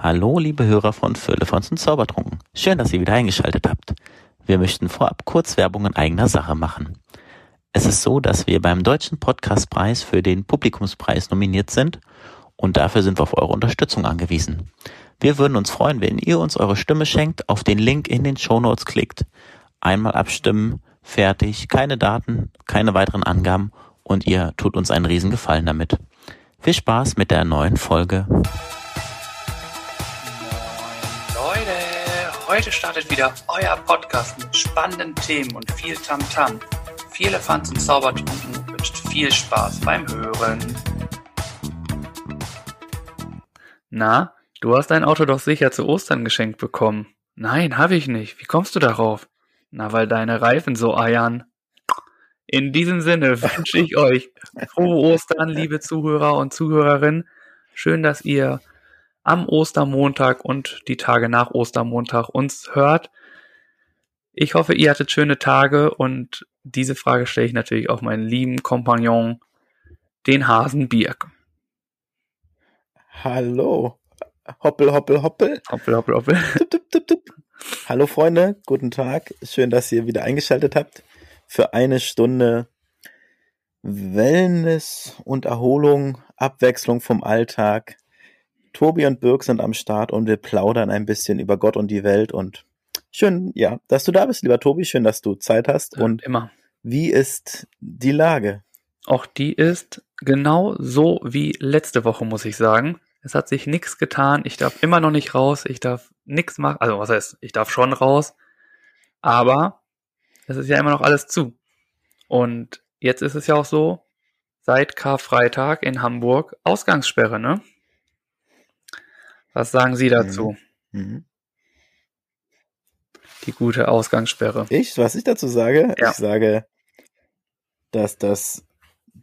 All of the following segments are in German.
Hallo, liebe Hörer von Firlefanz und Zaubertrunken. Schön, dass ihr wieder eingeschaltet habt. Wir möchten vorab kurz Werbung in eigener Sache machen. Es ist so, dass wir beim Deutschen Podcastpreis für den Publikumspreis nominiert sind und dafür sind wir auf eure Unterstützung angewiesen. Wir würden uns freuen, wenn ihr uns eure Stimme schenkt, auf den Link in den Show Notes klickt, einmal abstimmen, fertig, keine Daten, keine weiteren Angaben und ihr tut uns einen riesen Gefallen damit. Viel Spaß mit der neuen Folge. Heute startet wieder euer Podcast mit spannenden Themen und viel Tamtam. -Tam. Viele Fans und Zaubertrunken wünscht viel Spaß beim Hören. Na, du hast dein Auto doch sicher zu Ostern geschenkt bekommen. Nein, habe ich nicht. Wie kommst du darauf? Na, weil deine Reifen so eiern. In diesem Sinne wünsche ich euch frohe Ostern, liebe Zuhörer und Zuhörerinnen. Schön, dass ihr am Ostermontag und die Tage nach Ostermontag uns hört. Ich hoffe, ihr hattet schöne Tage und diese Frage stelle ich natürlich auch meinen lieben Kompagnon, den Hasen Birk. Hallo. Hoppel, hoppel, hoppel. Hoppel, hoppel, hoppel. Tup, tup, tup, tup. Hallo Freunde, guten Tag. Schön, dass ihr wieder eingeschaltet habt für eine Stunde Wellness und Erholung, Abwechslung vom Alltag. Tobi und Birk sind am Start und wir plaudern ein bisschen über Gott und die Welt und schön, ja, dass du da bist, lieber Tobi. Schön, dass du Zeit hast. Ja, und immer. wie ist die Lage? Auch die ist genau so wie letzte Woche, muss ich sagen. Es hat sich nichts getan. Ich darf immer noch nicht raus. Ich darf nichts machen. Also, was heißt, ich darf schon raus. Aber es ist ja immer noch alles zu. Und jetzt ist es ja auch so, seit Karfreitag in Hamburg Ausgangssperre, ne? Was sagen Sie dazu? Mhm. Die gute Ausgangssperre. Ich, was ich dazu sage, Ja. ich sage, dass das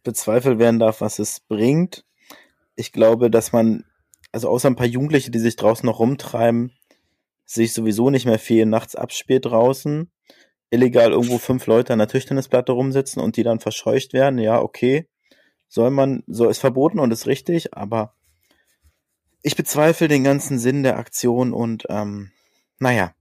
bezweifelt werden darf, was es bringt. Ich glaube, dass man, also außer ein paar Jugendliche, die sich draußen noch rumtreiben, sich sowieso nicht mehr viel nachts abspielt draußen, illegal irgendwo fünf Leute an der Tischtennisplatte rumsitzen und die dann verscheucht werden, ja, okay, soll man, so ist verboten und ist richtig, aber ich bezweifle den ganzen Sinn der Aktion und ähm, naja,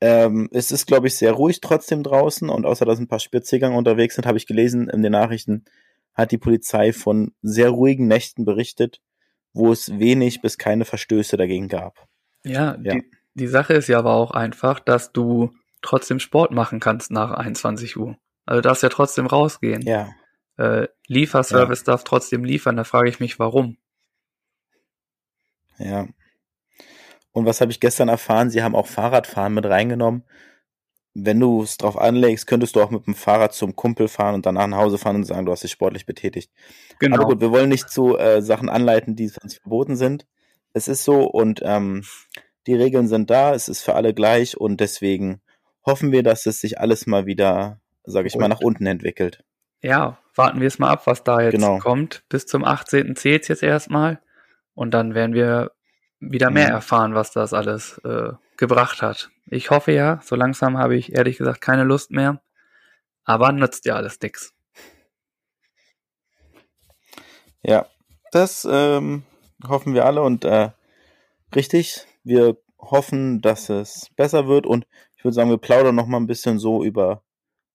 ähm, es ist, glaube ich, sehr ruhig trotzdem draußen und außer dass ein paar Spaziergänger unterwegs sind, habe ich gelesen in den Nachrichten, hat die Polizei von sehr ruhigen Nächten berichtet, wo es wenig bis keine Verstöße dagegen gab. Ja, Ja. Die, die Sache ist ja aber auch einfach, dass du trotzdem Sport machen kannst nach 21 Uhr. Also du darfst ja trotzdem rausgehen. Ja, Äh, Lieferservice darf trotzdem liefern, da frage ich mich, warum. Ja. Und was habe ich gestern erfahren? Sie haben auch Fahrradfahren mit reingenommen. Wenn du es drauf anlegst, könntest du auch mit dem Fahrrad zum Kumpel fahren und danach nach Hause fahren und sagen, du hast dich sportlich betätigt. Genau. Aber gut, wir wollen nicht zu äh, Sachen anleiten, die sonst verboten sind. Es ist so und ähm, die Regeln sind da, es ist für alle gleich und deswegen hoffen wir, dass es sich alles mal wieder, sage ich mal, nach unten entwickelt. Ja, warten wir es mal ab, was da jetzt Genau. kommt. Bis zum 18. zählt jetzt erstmal. Und dann werden wir wieder mehr Mhm. erfahren, was das alles äh, gebracht hat. Ich hoffe ja, so langsam habe ich ehrlich gesagt keine Lust mehr. Aber nützt ja alles nix. Ja, das ähm, hoffen wir alle und äh, richtig, wir hoffen, dass es besser wird und ich würde sagen, wir plaudern noch mal ein bisschen so über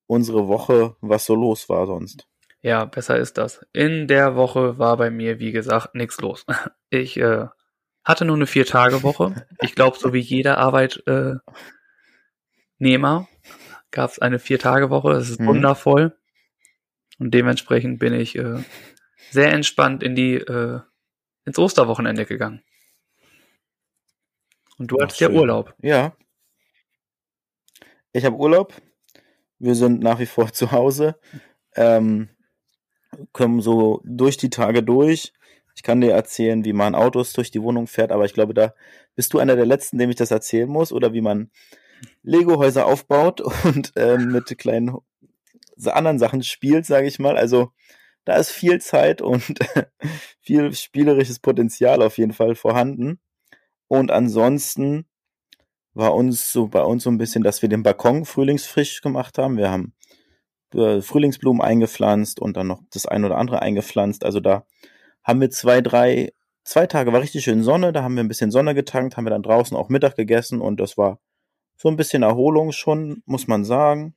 unsere Woche, was so los war sonst. Ja, besser ist das. In der Woche war bei mir, wie gesagt, nichts los. Ich äh, hatte nur eine Vier-Tage-Woche. Ich glaube, so wie jeder Arbeitnehmer gab es eine Vier-Tage-Woche. Das ist Mhm. wundervoll. Und dementsprechend bin ich äh, sehr entspannt in die äh, ins Osterwochenende gegangen. Und du Ach, hattest ja schön. Urlaub. Ja. Ich habe Urlaub. Wir sind nach wie vor zu Hause. Ähm, kommen so durch die Tage durch. Ich kann dir erzählen, wie man Autos durch die Wohnung fährt, aber ich glaube, da bist du einer der Letzten, dem ich das erzählen muss, oder wie man Lego-Häuser aufbaut und ähm, mit kleinen anderen Sachen spielt, sage ich mal. Also da ist viel Zeit und viel spielerisches Potenzial auf jeden Fall vorhanden. Und ansonsten war uns so bei uns so ein bisschen, dass wir den Balkon frühlingsfrisch gemacht haben. Wir haben äh, Frühlingsblumen eingepflanzt und dann noch das ein oder andere eingepflanzt. Also da haben wir zwei, drei zwei Tage war richtig schön Sonne, da haben wir ein bisschen Sonne getankt, haben wir dann draußen auch Mittag gegessen und das war so ein bisschen Erholung schon, muss man sagen.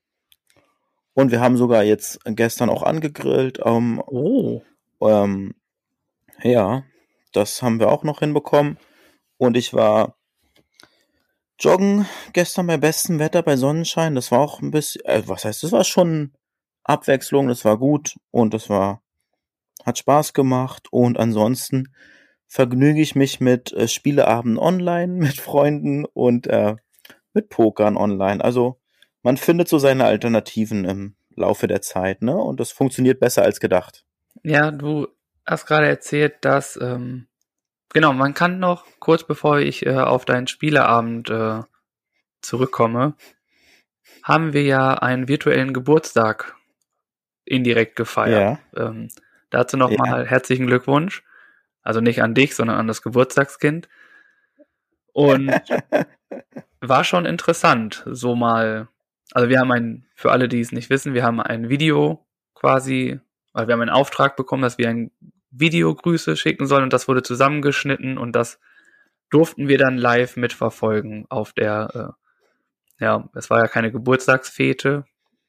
Und wir haben sogar jetzt gestern auch angegrillt. Ähm, Oh. ähm, ja, das haben wir auch noch hinbekommen. Und ich war joggen gestern bei bestem Wetter, bei Sonnenschein. Das war auch ein bisschen, äh, was heißt, das war schon Abwechslung, das war gut und das war, hat Spaß gemacht. Und ansonsten vergnüge ich mich mit äh, Spieleabenden online, mit Freunden und äh, mit Pokern online. Also man findet so seine Alternativen im Laufe der Zeit, ne? Und das funktioniert besser als gedacht. Ja, du hast gerade erzählt, dass, ähm, genau, man kann noch, kurz bevor ich äh, auf deinen Spieleabend äh, zurückkomme, haben wir ja einen virtuellen Geburtstag indirekt gefeiert. Ähm, dazu nochmal herzlichen Glückwunsch. Also nicht an dich, sondern an das Geburtstagskind. Und war schon interessant, so mal. Also wir haben ein, für alle, die es nicht wissen, wir haben ein Video quasi, weil wir haben einen Auftrag bekommen, dass wir ein Videogrüße schicken sollen und das wurde zusammengeschnitten und das durften wir dann live mitverfolgen auf der, äh, ja, es war ja keine Geburtstagsfete,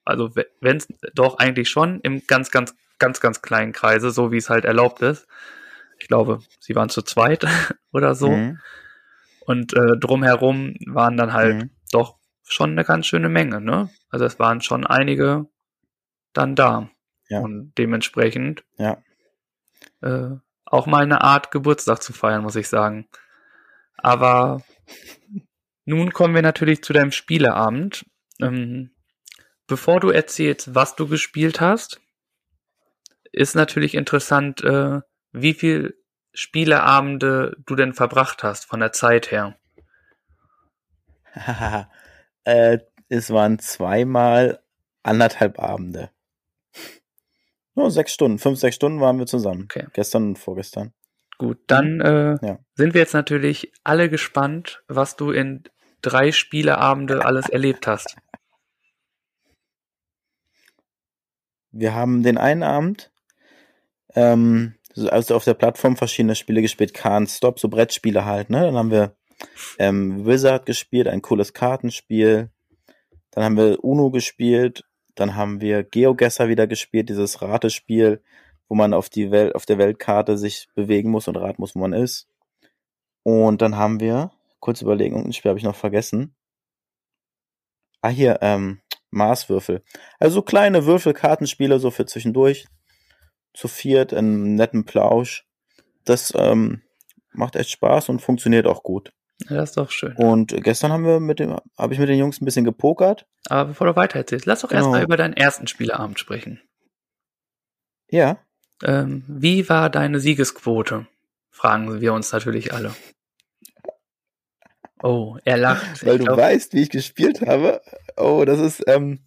also wenn es doch eigentlich schon im ganz, ganz, ganz, ganz kleinen Kreise, so wie es halt erlaubt ist. Ich glaube, sie waren zu zweit oder so. Mhm. Und äh, drumherum waren dann halt Mhm. doch schon eine ganz schöne Menge, ne? Also es waren schon einige dann da. Ja. Und dementsprechend Ja. äh, auch mal eine Art Geburtstag zu feiern, muss ich sagen. Aber nun kommen wir natürlich zu deinem Spieleabend. Ähm, bevor du erzählst, was du gespielt hast, ist natürlich interessant, äh, wie viel Spieleabende du denn verbracht hast von der Zeit her. äh, es waren zweimal anderthalb Abende. Nur sechs Stunden, fünf, sechs Stunden waren wir zusammen. Okay. Gestern und vorgestern. Gut, dann äh, Ja. sind wir jetzt natürlich alle gespannt, was du in drei Spieleabende alles erlebt hast. Wir haben den einen Abend ähm, so- also auf der Plattform verschiedene Spiele gespielt. Can't Stop, so Brettspiele halt. Ne? Dann haben wir ähm, Wizard gespielt, ein cooles Kartenspiel. Dann haben wir Uno gespielt. Dann haben wir GeoGuessr wieder gespielt, dieses Ratespiel, wo man auf die Welt, auf der Weltkarte sich bewegen muss und raten muss, wo man ist. Und dann haben wir, kurz überlegen, irgendein Spiel habe ich noch vergessen. Ah, hier, ähm, Maßwürfel. Also so kleine Würfelkartenspiele, so für zwischendurch. Zu viert, in einem netten Plausch. Das ähm, macht echt Spaß und funktioniert auch gut. Ja, das ist doch schön. Und gestern haben wir mit dem, habe ich mit den Jungs ein bisschen gepokert. Aber bevor du weiter erzählst, lass doch Genau. erstmal über deinen ersten Spieleabend sprechen. Ja. Ähm, wie war deine Siegesquote? Fragen wir uns natürlich alle. Oh, er lacht. Weil Ich du glaub, weißt, wie ich gespielt habe. Oh, das ist, ähm,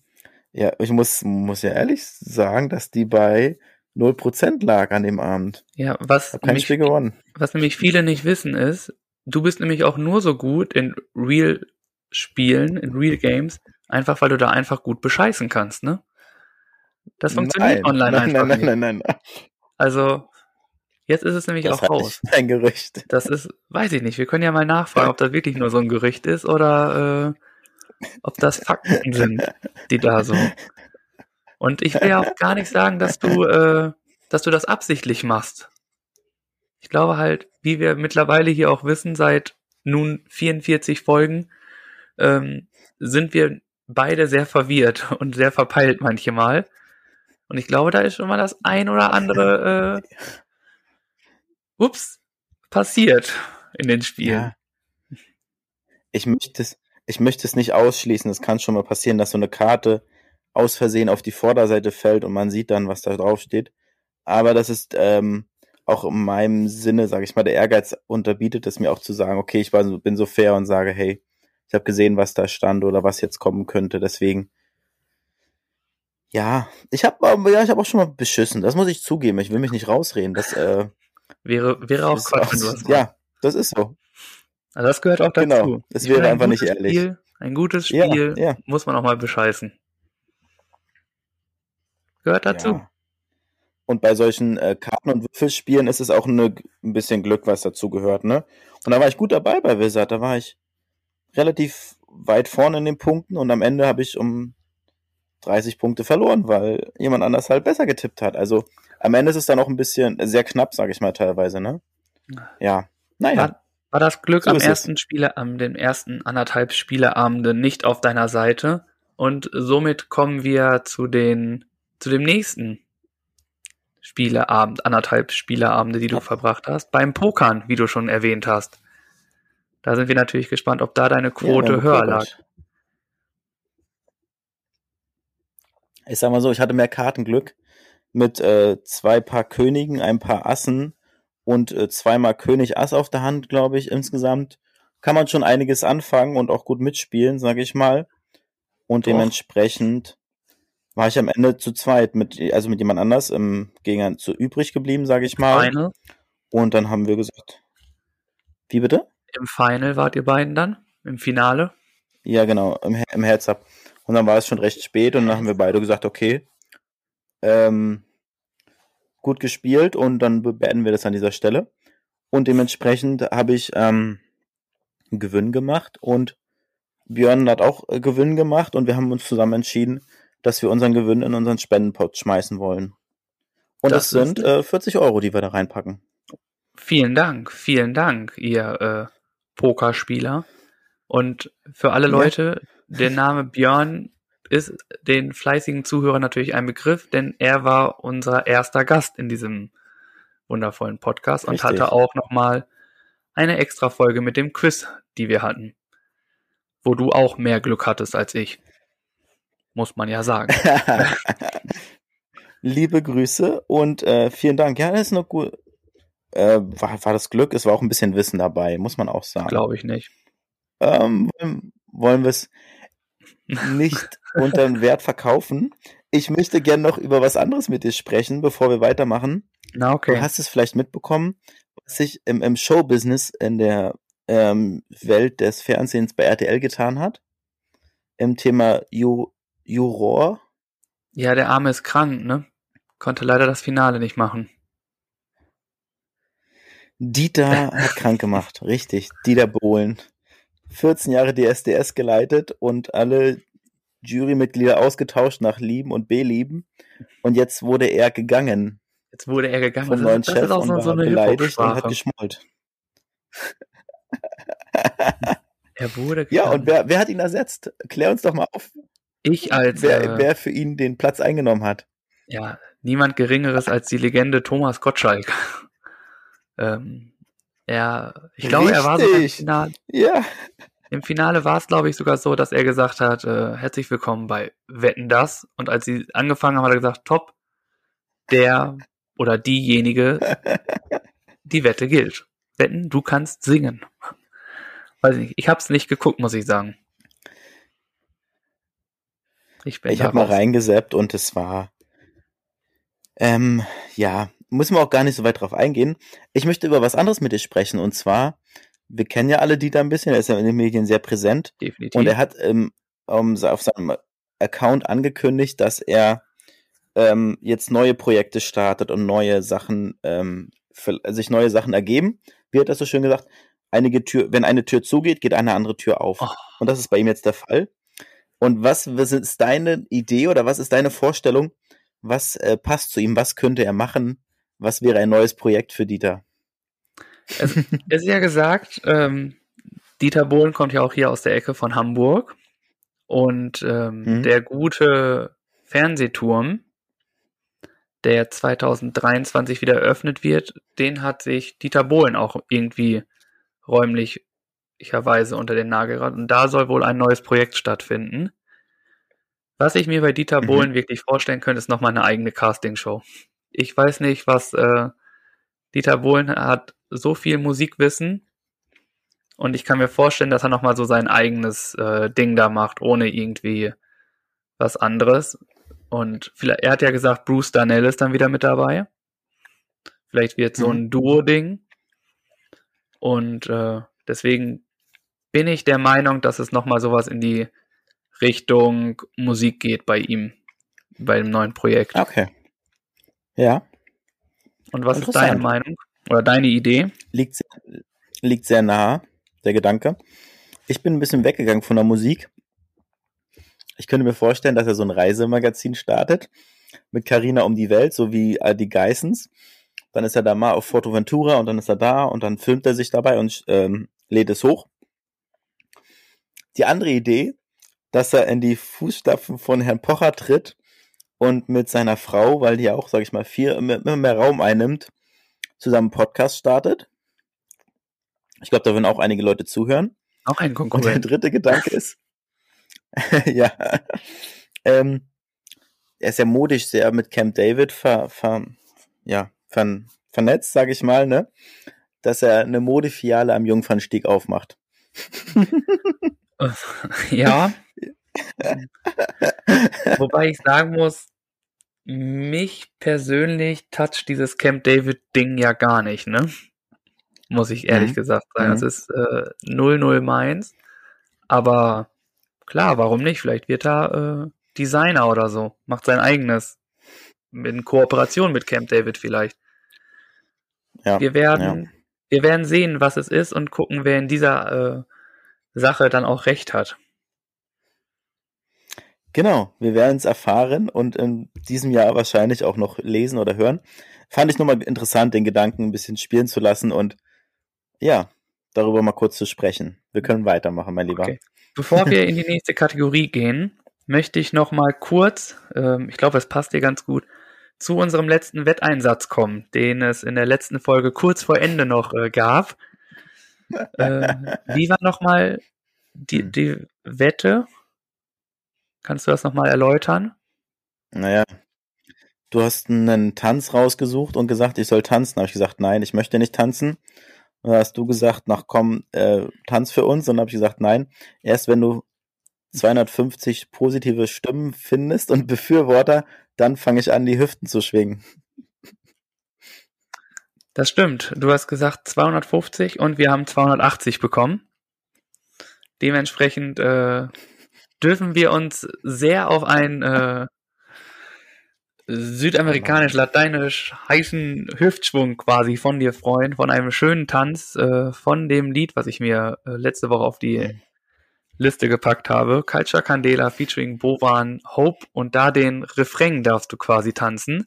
ja, ich muss, muss ja ehrlich sagen, dass die bei 0% lag an dem Abend. ja, was Hab kein nämlich, Spiel gewonnen. was nämlich viele nicht wissen ist, du bist nämlich auch nur so gut in Real Spielen, in Real Games, einfach weil du da einfach gut bescheißen kannst, ne? Das funktioniert nein, online nein, einfach nein, nein, nicht. nein, nein, nein. Also, jetzt ist es nämlich Das auch raus. nicht ein Gerücht. Das ist, weiß ich nicht. Wir können ja mal nachfragen, ob das wirklich nur so ein Gerücht ist oder äh, ob das Fakten sind, die da so. Und ich will ja auch gar nicht sagen, dass du, äh, dass du das absichtlich machst. Ich glaube halt, wie wir mittlerweile hier auch wissen, seit nun 44 Folgen, ähm, sind wir beide sehr verwirrt und sehr verpeilt manchmal. Und ich glaube, da ist schon mal das ein oder andere, äh, ups, passiert in den Spielen. Ja. Ich möchte es, ich möchte es nicht ausschließen. Es kann schon mal passieren, dass so eine Karte aus Versehen auf die Vorderseite fällt und man sieht dann, was da drauf steht. Aber das ist ähm, auch in meinem Sinne, sage ich mal, der Ehrgeiz unterbietet es mir auch zu sagen, okay, ich war bin so fair und sage, hey, ich habe gesehen, was da stand oder was jetzt kommen könnte. Deswegen, ja, ich habe ja, ich habe auch schon mal beschissen. Das muss ich zugeben. Ich will mich nicht rausreden. Das äh, Wäre, wäre auch Quatsch, auch, ja, das ist so. Also das gehört auch dazu. Genau, es wäre einfach nicht ehrlich. Spiel, ein gutes Ja, Spiel ja. muss man auch mal bescheißen. Gehört dazu. Ja. Und bei solchen äh, Karten- und Würfelspielen ist es auch eine, ein bisschen Glück, was dazu gehört, ne? Und da war ich gut dabei bei Wizard. Da war ich relativ weit vorne in den Punkten und am Ende habe ich um 30 Punkte verloren, weil jemand anders halt besser getippt hat. Also am Ende ist es dann auch ein bisschen sehr knapp, sage ich mal teilweise, ne? Ja. Naja. War, war das Glück So am ersten Spiele, am den ersten anderthalb Spieleabenden nicht auf deiner Seite? Und somit kommen wir zu den, zu dem nächsten Spieleabend, anderthalb Spieleabende, die du verbracht hast, beim Pokern, wie du schon erwähnt hast. Da sind wir natürlich gespannt, ob da deine Ja, Quote haben höher lag. Ich sag mal so, ich hatte mehr Kartenglück mit äh, zwei Paar Königen, ein paar Assen und äh, zweimal König Ass auf der Hand, glaube ich, insgesamt. Kann man schon einiges anfangen und auch gut mitspielen, sage ich mal. Und Doch. dementsprechend war ich am Ende zu zweit mit, also mit jemand anders im Gegensatz zu übrig geblieben, sage ich mal. Final, Und dann haben wir gesagt, wie bitte? Im Final wart ihr beiden dann? Im Finale? Ja, genau, im, im Heads-Up. Und dann war es schon recht spät und dann haben wir beide gesagt, okay, ähm, gut gespielt und dann be- beenden wir das an dieser Stelle. Und dementsprechend habe ich ähm, einen Gewinn gemacht und Björn hat auch äh, Gewinn gemacht und wir haben uns zusammen entschieden, dass wir unseren Gewinn in unseren Spendenpot schmeißen wollen. Und Das das, sind äh, 40 Euro, die wir da reinpacken. Vielen Dank, vielen Dank, ihr äh, Pokerspieler. Und für alle Ja. Leute, der Name Björn ist den fleißigen Zuhörern natürlich ein Begriff, denn er war unser erster Gast in diesem wundervollen Podcast und Richtig. hatte auch nochmal eine extra Folge mit dem Quiz, die wir hatten, wo du auch mehr Glück hattest als ich. Muss man ja sagen. Liebe Grüße und äh, vielen Dank. Ja, das ist noch gut. Äh, war, war das Glück? Es war auch ein bisschen Wissen dabei, muss man auch sagen. Glaube ich nicht. Ähm, wollen wir es nicht unter den Wert verkaufen? Ich möchte gern noch über was anderes mit dir sprechen, bevor wir weitermachen. Na Du okay. hast es vielleicht mitbekommen, was sich im, im Showbusiness in der ähm, Welt des Fernsehens bei RTL getan hat. Im Thema Ju Juror. Ja, der Arme ist krank, ne? Konnte leider das Finale nicht machen. Dieter hat krank gemacht, richtig. Dieter Bohlen. 14 Jahre DSDS geleitet und alle Jurymitglieder ausgetauscht nach Lieben und Belieben. Und jetzt wurde er gegangen Jetzt wurde er gegangen. vom neuen ist- das Chef ist auch und so, war so eine beleidigt und hat geschmollt. Er wurde Ja, gegangen. und wer, wer hat ihn ersetzt? Klär uns doch mal auf, ich als wer, äh, wer für ihn den Platz eingenommen hat. ja niemand Geringeres als die Legende Thomas Gottschalk. ähm, er, ich glaube, er war so im. Finale. Ja, Im Finale war es, glaube ich, sogar so, dass er gesagt hat, äh, herzlich willkommen bei Wetten das. Und als sie angefangen haben, hat er gesagt, top, der oder diejenige, die Wette gilt. Wetten, du kannst singen. Weiß ich nicht. Ich habe es nicht geguckt, muss ich sagen. Ich ich habe mal reingeseppt und es war, ähm, ja, müssen wir auch gar nicht so weit drauf eingehen. Ich möchte über was anderes mit dir sprechen und zwar, wir kennen ja alle Dieter ein bisschen, er ist ja in den Medien sehr präsent Definitiv. und er hat ähm, um, auf seinem Account angekündigt, dass er ähm, jetzt neue Projekte startet und neue Sachen, ähm, für, sich neue Sachen ergeben. Wie hat er so schön gesagt? Einige Tür, wenn eine Tür zugeht, geht eine andere Tür auf. Oh. Und das ist bei ihm jetzt der Fall. Und was, was ist deine Idee oder was ist deine Vorstellung? Was äh, passt zu ihm? Was könnte er machen? Was wäre ein neues Projekt für Dieter? Es, es ist ja gesagt, ähm, Dieter Bohlen kommt ja auch hier aus der Ecke von Hamburg. Und ähm, Mhm. der gute Fernsehturm, der 2023 wieder eröffnet wird, den hat sich Dieter Bohlen auch irgendwie räumlicherweise unter den Nagel geraten. Und da soll wohl ein neues Projekt stattfinden. Was ich mir bei Dieter Mhm. Bohlen wirklich vorstellen könnte, ist nochmal eine eigene Castingshow. Ich weiß nicht, was äh, Dieter Bohlen hat so viel Musikwissen und ich kann mir vorstellen, dass er nochmal so sein eigenes äh, Ding da macht, ohne irgendwie was anderes. Und vielleicht, er hat ja gesagt, Bruce Darnell ist dann wieder mit dabei. Vielleicht wird so ein Duo-Ding. Und äh, deswegen bin ich der Meinung, dass es nochmal sowas in die Richtung Musik geht bei ihm, bei dem neuen Projekt. Okay. Ja. Und was ist deine. Meinung oder deine Idee? Liegt, sehr- liegt sehr nah, der Gedanke. Ich bin ein bisschen weggegangen von der Musik. Ich könnte mir vorstellen, dass er so ein Reisemagazin startet mit Carina um die Welt, so wie äh, die Geissens. Dann ist er da mal auf Forteventura und dann ist er da und dann filmt er sich dabei und ähm, lädt es hoch. Die andere Idee, dass er in die Fußstapfen von Herrn Pocher tritt und mit seiner Frau, weil die ja auch, sag ich mal, viel immer mehr Raum einnimmt, zusammen einen Podcast startet. Ich glaube, da würden auch einige Leute zuhören. Auch ein Und der Konkurrent. dritte Gedanke ist, ja, ähm, er ist ja modisch sehr mit Camp David ver, ver, ja, ver, vernetzt, sage ich mal, ne? Dass er eine Modefiale am Jungfernstieg aufmacht. ja. Wobei ich sagen muss, mich persönlich toucht dieses Camp David Ding ja gar nicht, ne? Muss ich ehrlich Mhm. gesagt sagen. Mhm. Das ist äh, 0-0 meins. Aber klar, warum nicht? Vielleicht wird er äh, Designer oder so. Macht sein eigenes. In Kooperation mit Camp David vielleicht. Ja, Wir werden, wir werden sehen, was es ist und gucken, wer in dieser äh, Sache dann auch recht hat. Genau, wir werden es erfahren und in diesem Jahr wahrscheinlich auch noch lesen oder hören. Fand ich nochmal interessant, den Gedanken ein bisschen spielen zu lassen und ja, darüber mal kurz zu sprechen. Wir können weitermachen, mein Lieber. Okay. Bevor wir in die nächste Kategorie gehen, möchte ich noch mal kurz, ähm, ich glaube, es passt dir ganz gut, zu unserem letzten Wetteinsatz kommen, den es in der letzten Folge kurz vor Ende noch äh, gab. Äh, wie war noch mal die, Hm. die Wette? Kannst du das noch mal erläutern? Naja, du hast einen Tanz rausgesucht und gesagt, ich soll tanzen. Habe ich gesagt, nein, ich möchte nicht tanzen. Und dann hast du gesagt, nach komm, äh, tanz für uns. Und dann habe ich gesagt, nein, erst wenn du 250 positive Stimmen findest und Befürworter, dann fange ich an, die Hüften zu schwingen. Das stimmt. Du hast gesagt 250 und wir haben 280 bekommen. Dementsprechend äh, dürfen wir uns sehr auf einen äh, südamerikanisch-lateinisch heißen Hüftschwung quasi von dir freuen, von einem schönen Tanz, äh, von dem Lied, was ich mir äh, letzte Woche auf die Mhm. Liste gepackt habe. Culture Candela featuring Bovan Hope und da den Refrain darfst du quasi tanzen.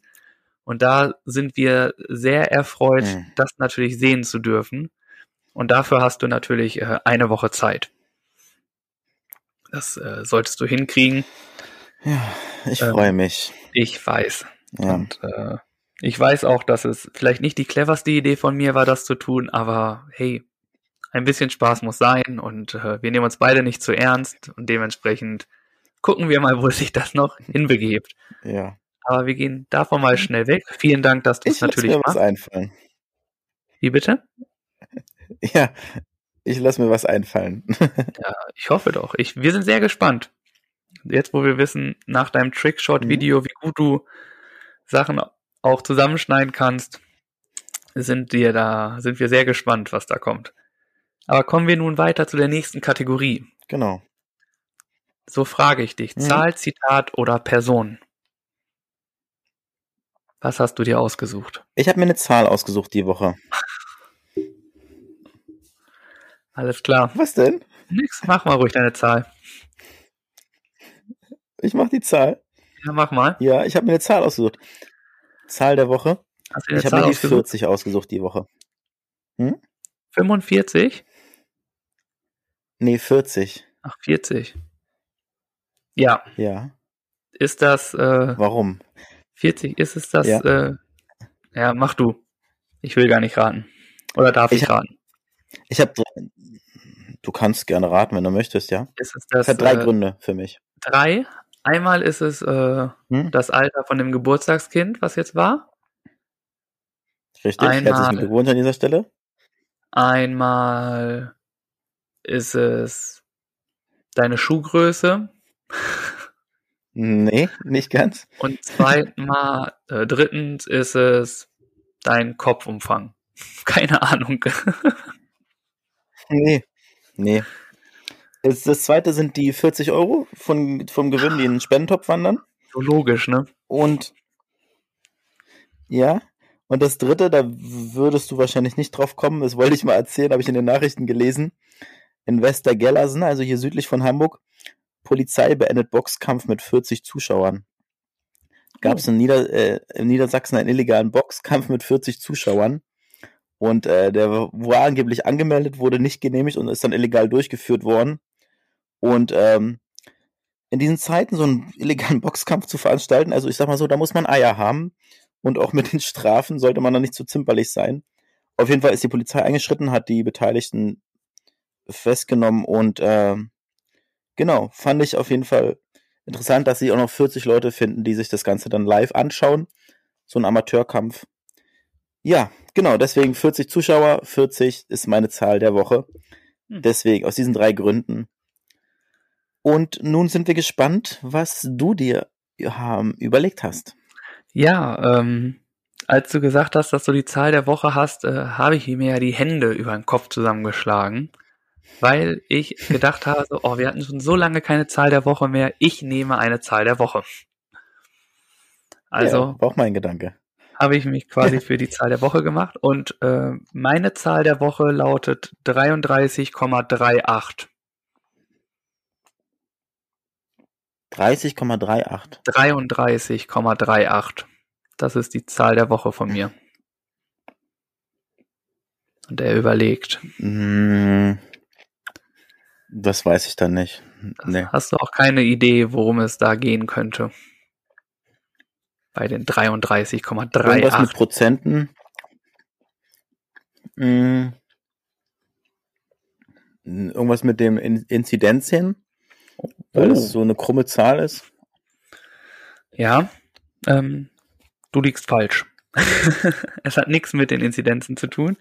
Und da sind wir sehr erfreut, Mhm. das natürlich sehen zu dürfen. Und dafür hast du natürlich äh, eine Woche Zeit. Das äh, solltest du hinkriegen. Ja, ich Ähm, freue mich. Ich weiß. Ja. Und äh, ich weiß auch, dass es vielleicht nicht die cleverste Idee von mir war, das zu tun, aber hey, ein bisschen Spaß muss sein und äh, wir nehmen uns beide nicht zu ernst und dementsprechend gucken wir mal, wo sich das noch hinbegebt. ja. Aber wir gehen davon mal schnell weg. Vielen Dank, dass du es natürlich mir was machst. einfallen. Wie bitte? Ja, ich lasse mir was einfallen. Ja, ich hoffe doch. Ich, wir sind sehr gespannt. Jetzt, wo wir wissen, nach deinem Trickshot-Video, wie gut du Sachen auch zusammenschneiden kannst, sind wir da, sind wir sehr gespannt, was da kommt. Aber kommen wir nun weiter zu der nächsten Kategorie. genau. So frage ich dich. Mhm. Zahl, Zitat oder Person? Was hast du dir ausgesucht? Ich habe mir eine Zahl ausgesucht die Woche. Alles klar. Was denn? Nix, mach mal ruhig deine Zahl. Ich mache die Zahl. Ja, mach mal. Ja, ich habe mir eine Zahl ausgesucht. Zahl der Woche. Hast du dir Ich eine habe mir die ausgesucht? 40 ausgesucht die Woche. 45? Nee, 40. Ach, 40. Ja, Ja. ist das äh, Warum? 40? Ist es das? Ja. Äh, ja, mach du. Ich will gar nicht raten. Oder darf ich, Ich- raten? Ich habe Du kannst gerne raten, wenn du möchtest, ja. Ist es Das das hat drei äh, Gründe für mich. drei? Einmal ist es äh, Hm? das Alter von dem Geburtstagskind, was jetzt war. Richtig. einmal- Herzlichen Glückwunsch an dieser Stelle. Einmal ist es deine Schuhgröße. Nee, nicht ganz. Und zweitens, äh, drittens ist es dein Kopfumfang. Keine Ahnung. Nee. Nee. Das, zweite sind die 40 Euro von, vom Gewinn, die in den Spendentopf wandern. so logisch, ne? Und ja, Und das dritte, da würdest du wahrscheinlich nicht drauf kommen, das wollte ich mal erzählen, habe ich in den Nachrichten gelesen. In Westergellersen, also hier südlich von Hamburg, Polizei beendet Boxkampf mit 40 Zuschauern. Gab es in, Nieder äh, in Niedersachsen einen illegalen Boxkampf mit 40 Zuschauern. Und äh, der war angeblich angemeldet, wurde nicht genehmigt und ist dann illegal durchgeführt worden. Und ähm, in diesen Zeiten so einen illegalen Boxkampf zu veranstalten, also ich sag mal so, da muss man Eier haben. Und auch mit den Strafen sollte man da nicht zu zimperlich sein. Auf jeden Fall ist die Polizei eingeschritten, hat die Beteiligten festgenommen und äh, genau, fand ich auf jeden Fall interessant, dass sie auch noch 40 Leute finden, die sich das Ganze dann live anschauen. So ein Amateurkampf. Ja, genau, deswegen 40 Zuschauer, 40 ist meine Zahl der Woche. Hm. Deswegen, aus diesen drei Gründen. Und nun sind wir gespannt, was du dir ähm, überlegt hast. Ja, ähm, als du gesagt hast, dass du die Zahl der Woche hast, äh, habe ich mir ja die Hände über den Kopf zusammengeschlagen, weil ich gedacht habe, so, oh, wir hatten schon so lange keine Zahl der Woche mehr, ich nehme eine Zahl der Woche. Also ja, auch mein Gedanke. Habe ich mich quasi für die Zahl der Woche gemacht und äh, meine Zahl der Woche lautet 33,38. 30,38. 33,38. Das ist die Zahl der Woche von mir. Und er überlegt. Hm, das weiß ich dann nicht. Nee. Hast du auch keine Idee, worum es da gehen könnte? Bei den 33,38. Irgendwas mit Prozenten. Hm. Irgendwas mit dem Inzidenzien? Weil oh. es so eine krumme Zahl ist? Ja, ähm, du liegst falsch. es hat nichts mit den Inzidenzen zu tun.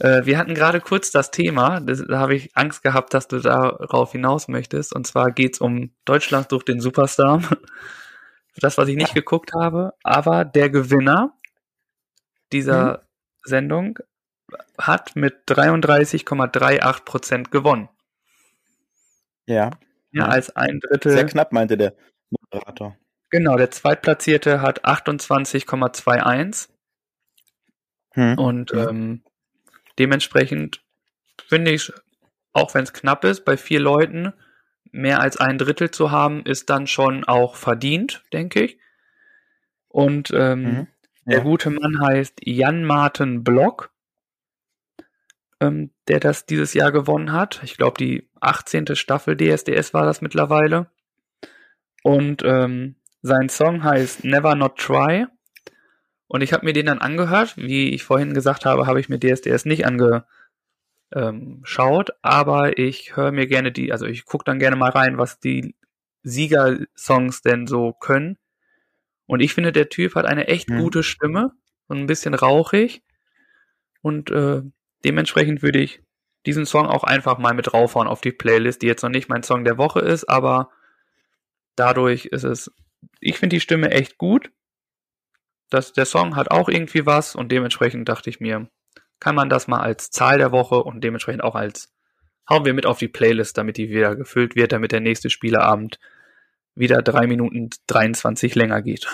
Äh, wir hatten gerade kurz das Thema, das, da habe ich Angst gehabt, dass du darauf hinaus möchtest. Und zwar geht es um Deutschland durch den Superstar. Das, was ich nicht geguckt habe. Aber der Gewinner dieser mhm. Sendung hat mit 33,38 Prozent gewonnen. Ja. Ja, mhm. als ein Drittel. Sehr knapp, meinte der Moderator. Genau, der Zweitplatzierte hat 28,21. Hm. Und hm. Ähm, dementsprechend finde ich, auch wenn es knapp ist, bei vier Leuten mehr als ein Drittel zu haben, ist dann schon auch verdient, denke ich. Und ähm, mhm. ja. der gute Mann heißt Jan Martin Block ähm, der das dieses Jahr gewonnen hat. Ich glaube, die 18. Staffel DSDS war das mittlerweile. Und ähm, sein Song heißt Never Not Try. Und ich habe mir den dann angehört. Wie ich vorhin gesagt habe, habe ich mir DSDS nicht angeschaut. aber ich höre mir gerne die, also ich gucke dann gerne mal rein, was die Sieger-Songs denn so können. Und ich finde, der Typ hat eine echt mhm. gute Stimme und ein bisschen rauchig. Und äh, Dementsprechend würde ich diesen Song auch einfach mal mit raufhauen auf die Playlist, die jetzt noch nicht mein Song der Woche ist, aber dadurch ist es, ich finde die Stimme echt gut. Das, der Song hat auch irgendwie was und dementsprechend dachte ich mir, kann man das mal als Zahl der Woche und dementsprechend auch als hauen wir mit auf die Playlist, damit die wieder gefüllt wird, damit der nächste Spieleabend wieder drei Minuten 23 länger geht.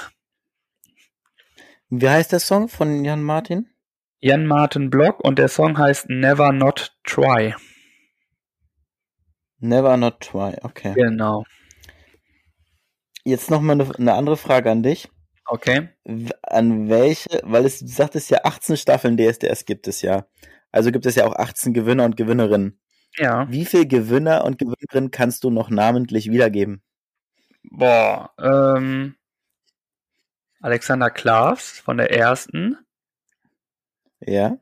Wie heißt der Song von Jan Martin? Jan Martin Block und der Song heißt Never Not Try. Never Not Try, okay. Genau. Jetzt nochmal eine, eine andere Frage an dich. Okay. An welche, weil es, du sagtest ja, 18 Staffeln DSDS gibt es ja. Also gibt es ja auch 18 Gewinner und Gewinnerinnen. Ja. Wie viele Gewinner und Gewinnerinnen kannst du noch namentlich wiedergeben? Boah, ähm, Alexander Klaas von der ersten. Ja.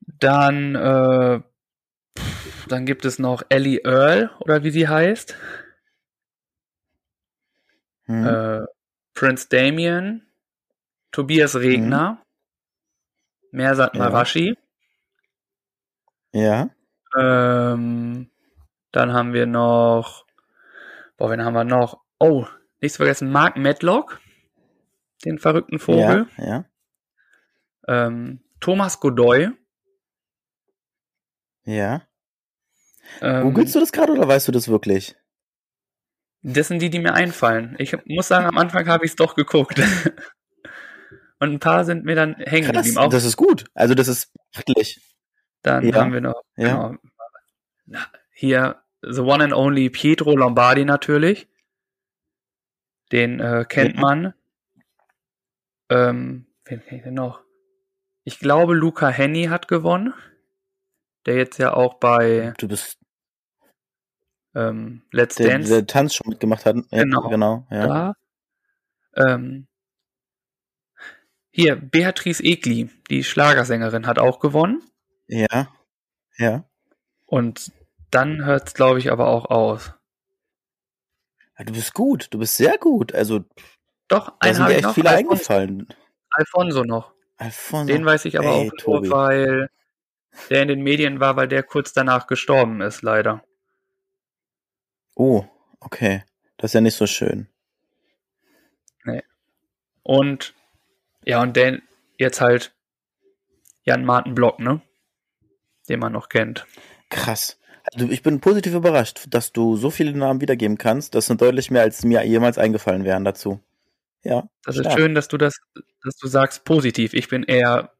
Dann, äh, dann gibt es noch Ellie Earl, oder wie sie heißt. Hm. Äh, Prince Damien, Tobias Regner, hm. Mersat Marashi. Ja. Ähm, dann haben wir noch, boah, wen haben wir noch? Oh, nichts vergessen, Mark Medlock, den verrückten Vogel. Ja, ja. Ähm, Thomas Godoy. Ja. Ähm, Googlest du das gerade oder weißt du das wirklich? Das sind die, die mir einfallen. Ich muss sagen, am Anfang habe ich es doch geguckt. Und ein paar sind mir dann hängen Krass, geblieben. Auch das ist gut. Also das ist beachtlich. dann ja, haben wir noch ja. genau, na, hier The One and Only Pietro Lombardi natürlich. Den äh, kennt Ja. man. Ähm, wen kenn ich denn noch? Ich glaube, Luca Henny hat gewonnen. Der jetzt ja auch bei Du bist ähm, Let's der, Dance der Tanz schon mitgemacht hat. Ja, Genau. genau ja. da. Ähm, hier, Beatrice Egli, die Schlagersängerin, hat auch gewonnen. ja. Ja. Und dann hört es, glaube ich, aber auch aus. Ja, Du bist gut. Du bist sehr gut. Also Doch, da sind ich echt noch. viele Alfonso, eingefallen. Alfonso noch. Alfonso. Den weiß ich aber Ey, auch nur, weil der in den Medien war, weil der kurz danach gestorben ist, leider. Oh, okay. Das ist ja nicht so schön. Und ja, und der jetzt halt Jan Martin Block, ne? Den man noch kennt. Krass. Also ich bin positiv überrascht, dass du so viele Namen wiedergeben kannst. Das sind deutlich mehr, als mir jemals eingefallen wären dazu. Ja. Das ist stark. schön, dass du das, dass du sagst positiv. Ich bin eher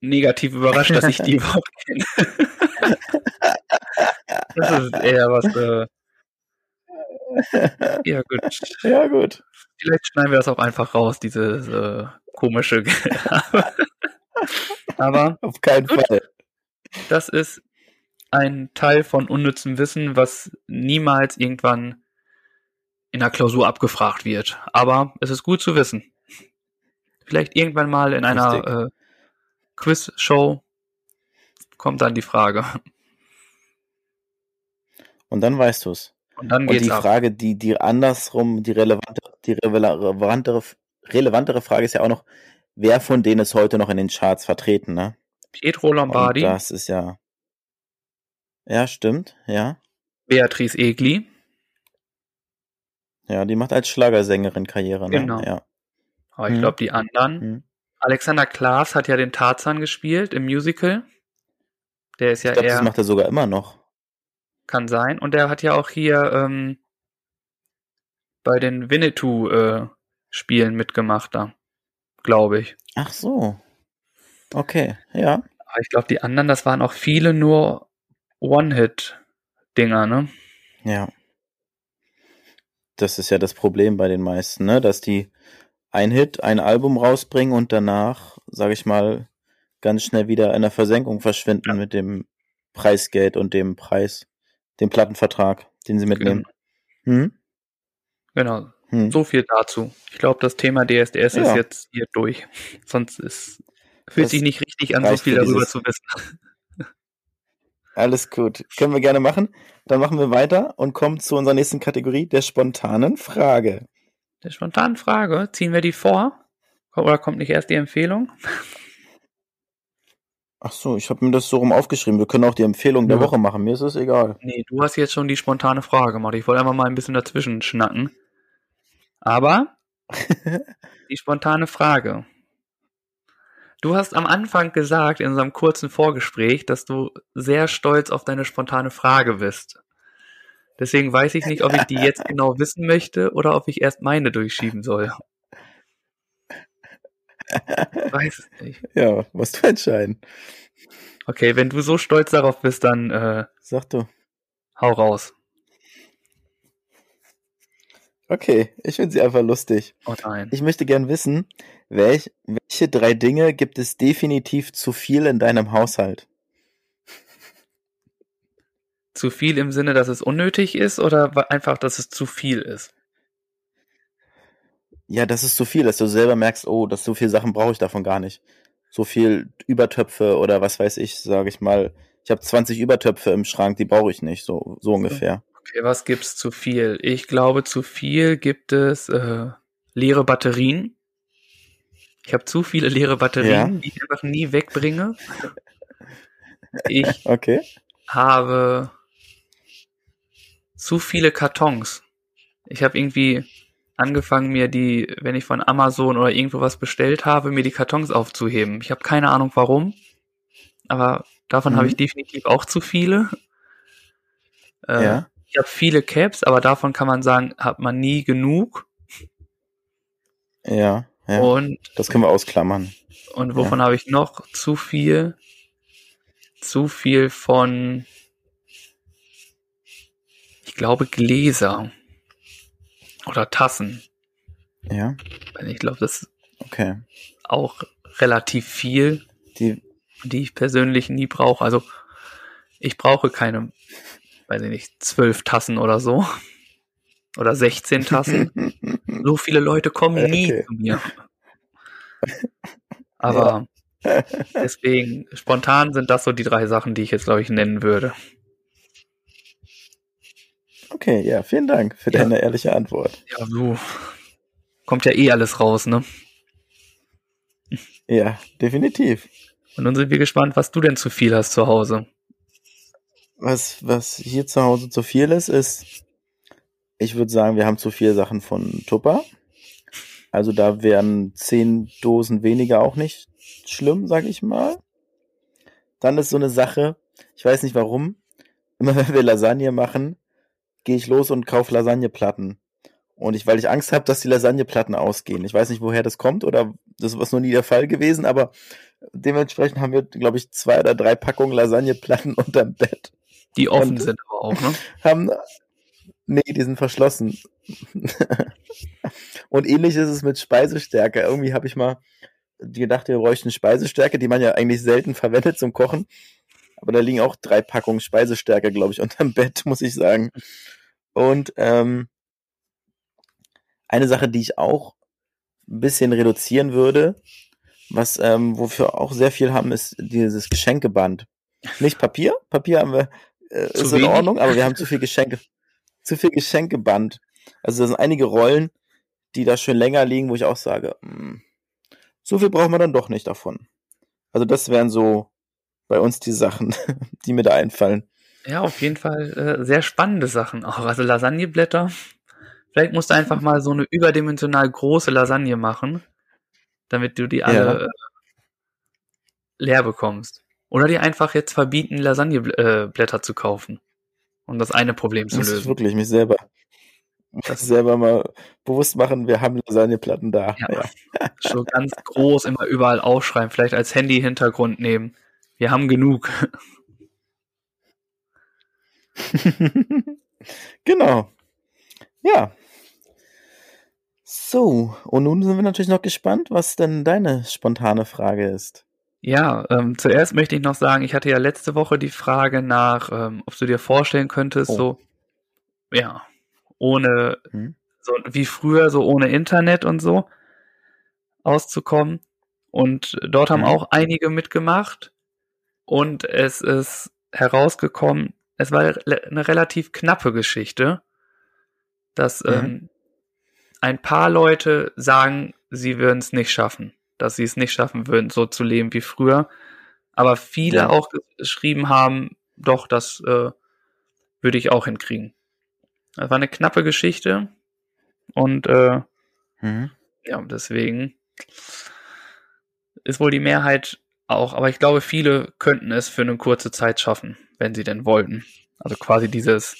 negativ überrascht, dass ich die überhaupt kenne. das ist eher was, äh, ja gut. Ja, gut. Vielleicht schneiden wir das auch einfach raus, dieses äh, komische. Aber Auf keinen Gut. Fall. das ist ein Teil von unnützem Wissen, was niemals irgendwann in der Klausur abgefragt wird. Aber es ist gut zu wissen. Vielleicht irgendwann mal in Richtig. einer äh, Quiz-Show kommt dann die Frage. Und dann weißt du es. Und dann Und geht's die ab. Frage, die, die andersrum, die relevante, die relevantere, relevantere Frage ist ja auch noch, wer von denen ist heute noch in den Charts vertreten, ne? Pietro Und Lombardi, das ist ja. Ja, stimmt, ja. Beatrice Egli. Ja, die macht als Schlagersängerin Karriere, ne? Genau. Ja. Aber ich Mhm. glaube, die anderen. Hm. Alexander Klaas hat ja den Tarzan gespielt im Musical. Der ist ja Ich glaube, das eher, macht er sogar immer noch. Kann sein. Und der hat ja auch hier ähm, bei den Winnetou-Spielen mitgemacht da. Glaube ich. Ach so. Okay, ja. Aber ich glaube, die anderen, das waren auch viele nur One-Hit-Dinger, ne? Ja. Das ist ja das Problem bei den meisten, ne? Dass die ein Hit, ein Album rausbringen und danach, sage ich mal, ganz schnell wieder in der Versenkung verschwinden mit dem Preisgeld und dem Preis, dem Plattenvertrag, den sie mitnehmen. Hm? Genau. Hm. So viel dazu. Ich glaube, das Thema DSDS ist Ja. jetzt hier durch. Sonst ist, fühlt Das sich nicht richtig an, so viel darüber zu wissen. Alles gut. Können wir gerne machen. Dann machen wir weiter und kommen zu unserer nächsten Kategorie, der spontanen Frage. Der spontanen Frage, ziehen wir die vor? Oder kommt nicht erst die Empfehlung? Ach so, ich habe mir das so rum aufgeschrieben. Wir können auch die Empfehlung der Ja. Woche machen. Mir ist es egal. Nee, du hast jetzt schon die spontane Frage gemacht. Ich wollte einfach mal ein bisschen dazwischen schnacken. Aber die spontane Frage. Du hast am Anfang gesagt, in unserem kurzen Vorgespräch, dass du sehr stolz auf deine spontane Frage bist. Deswegen weiß ich nicht, ob ich die jetzt genau wissen möchte oder ob ich erst meine durchschieben soll. Weiß es nicht. Ja, was du entscheiden. Okay, wenn du so stolz darauf bist, dann äh, Sag du. hau raus. Okay, ich finde sie einfach lustig. Oh nein. Ich möchte gern wissen, welch, welche drei Dinge gibt es definitiv zu viel in deinem Haushalt? Zu viel im Sinne, dass es unnötig ist oder einfach, dass es zu viel ist? Ja, das ist zu viel, dass du selber merkst, oh, das so viele Sachen brauche ich davon gar nicht. So viel Übertöpfe oder was weiß ich, sage ich mal. Ich habe 20 Übertöpfe im Schrank, die brauche ich nicht, so, so ungefähr. Okay, was gibt's zu viel? Ich glaube, zu viel gibt es äh, leere Batterien. Ich habe zu viele leere Batterien, Ja. die ich einfach nie wegbringe. Ich Okay. habe zu viele Kartons. Ich habe irgendwie angefangen, mir die, wenn ich von Amazon oder irgendwo was bestellt habe, mir die Kartons aufzuheben. Ich habe keine Ahnung warum, aber davon Mhm. habe ich definitiv auch zu viele. Äh, Ja. Ich habe viele Caps, aber davon kann man sagen, hat man nie genug. Ja, Ja, Und, das können wir ausklammern. und wovon habe ich noch zu viel? Zu viel von, ich glaube, Gläser oder Tassen. Ja, Ich glaube, das ist okay. auch relativ viel, Die, die ich persönlich nie brauche. Also ich brauche keine, weiß ich nicht, zwölf Tassen oder so. Oder 16 Tassen. So viele Leute kommen nie Okay. zu mir. Aber deswegen, spontan sind das so die drei Sachen, die ich jetzt, glaube ich, nennen würde. Okay, ja, vielen Dank für Ja. deine ehrliche Antwort. Ja, so. Kommt ja eh alles raus, ne? Ja, definitiv. Und nun sind wir gespannt, was du denn zu viel hast zu Hause. Was, was hier zu Hause zu viel ist, ist, ich würde sagen, wir haben zu viele Sachen von Tupper. Also da wären zehn Dosen weniger auch nicht schlimm, sag ich mal. Dann ist so eine Sache, ich weiß nicht warum, immer wenn wir Lasagne machen, gehe ich los und kaufe Lasagneplatten. Und ich, weil ich Angst habe, dass die Lasagneplatten ausgehen. Ich weiß nicht, woher das kommt oder das ist noch nie der Fall gewesen, aber dementsprechend haben wir, glaube ich, zwei oder drei Packungen Lasagneplatten unterm Bett Die offen Und- sind aber auch, ne? haben. Nee, die sind verschlossen. und ähnlich ist es mit Speisestärke. Irgendwie habe ich mal gedacht, wir bräuchten Speisestärke, die man ja eigentlich selten verwendet zum Kochen. Aber da liegen auch drei Packungen Speisestärke, glaube ich, unterm Bett, muss ich sagen. Und ähm, eine Sache, die ich auch ein bisschen reduzieren würde, was ähm, wofür auch sehr viel haben, ist dieses Geschenkeband. Nicht Papier. Papier haben wir, äh, ist in wenig? Ordnung, aber wir haben zu viel Geschenke, zu viel Geschenkeband. Also da sind einige Rollen, die da schon länger liegen, wo ich auch sage, mh, so viel braucht man dann doch nicht davon. Also das wären so bei uns die Sachen, die mir da einfallen. Ja, auf jeden Fall äh, sehr spannende Sachen auch. Also Lasagneblätter. Vielleicht musst du einfach mal so eine überdimensional große Lasagne machen, damit du die alle Ja. äh, leer bekommst. Oder dir einfach jetzt verbieten, Lasagneblätter zu kaufen, um das eine Problem zu ich lösen. wirklich mich selber, Das- selber mal bewusst machen, wir haben Lasagneplatten da. Ja. Ja. So ganz groß immer überall aufschreiben, vielleicht als Handy-Hintergrund nehmen. Wir haben genug. genau. Ja. So, und nun sind wir natürlich noch gespannt, was denn deine spontane Frage ist. Ja, ähm, zuerst möchte ich noch sagen, ich hatte ja letzte Woche die Frage nach, ähm, ob du dir vorstellen könntest, Oh. so, ja, ohne, Hm? so wie früher, so ohne Internet und so auszukommen. Und dort haben Mhm. auch einige mitgemacht. Und es ist herausgekommen, es war eine relativ knappe Geschichte, dass Mhm. ähm, ein paar Leute sagen, sie würden es nicht schaffen, dass sie es nicht schaffen würden, so zu leben wie früher. Aber viele Ja. auch geschrieben haben, doch, das äh, würde ich auch hinkriegen. Das war eine knappe Geschichte und äh, Mhm. ja, deswegen ist wohl die Mehrheit auch, aber ich glaube, viele könnten es für eine kurze Zeit schaffen, wenn sie denn wollten. Also quasi dieses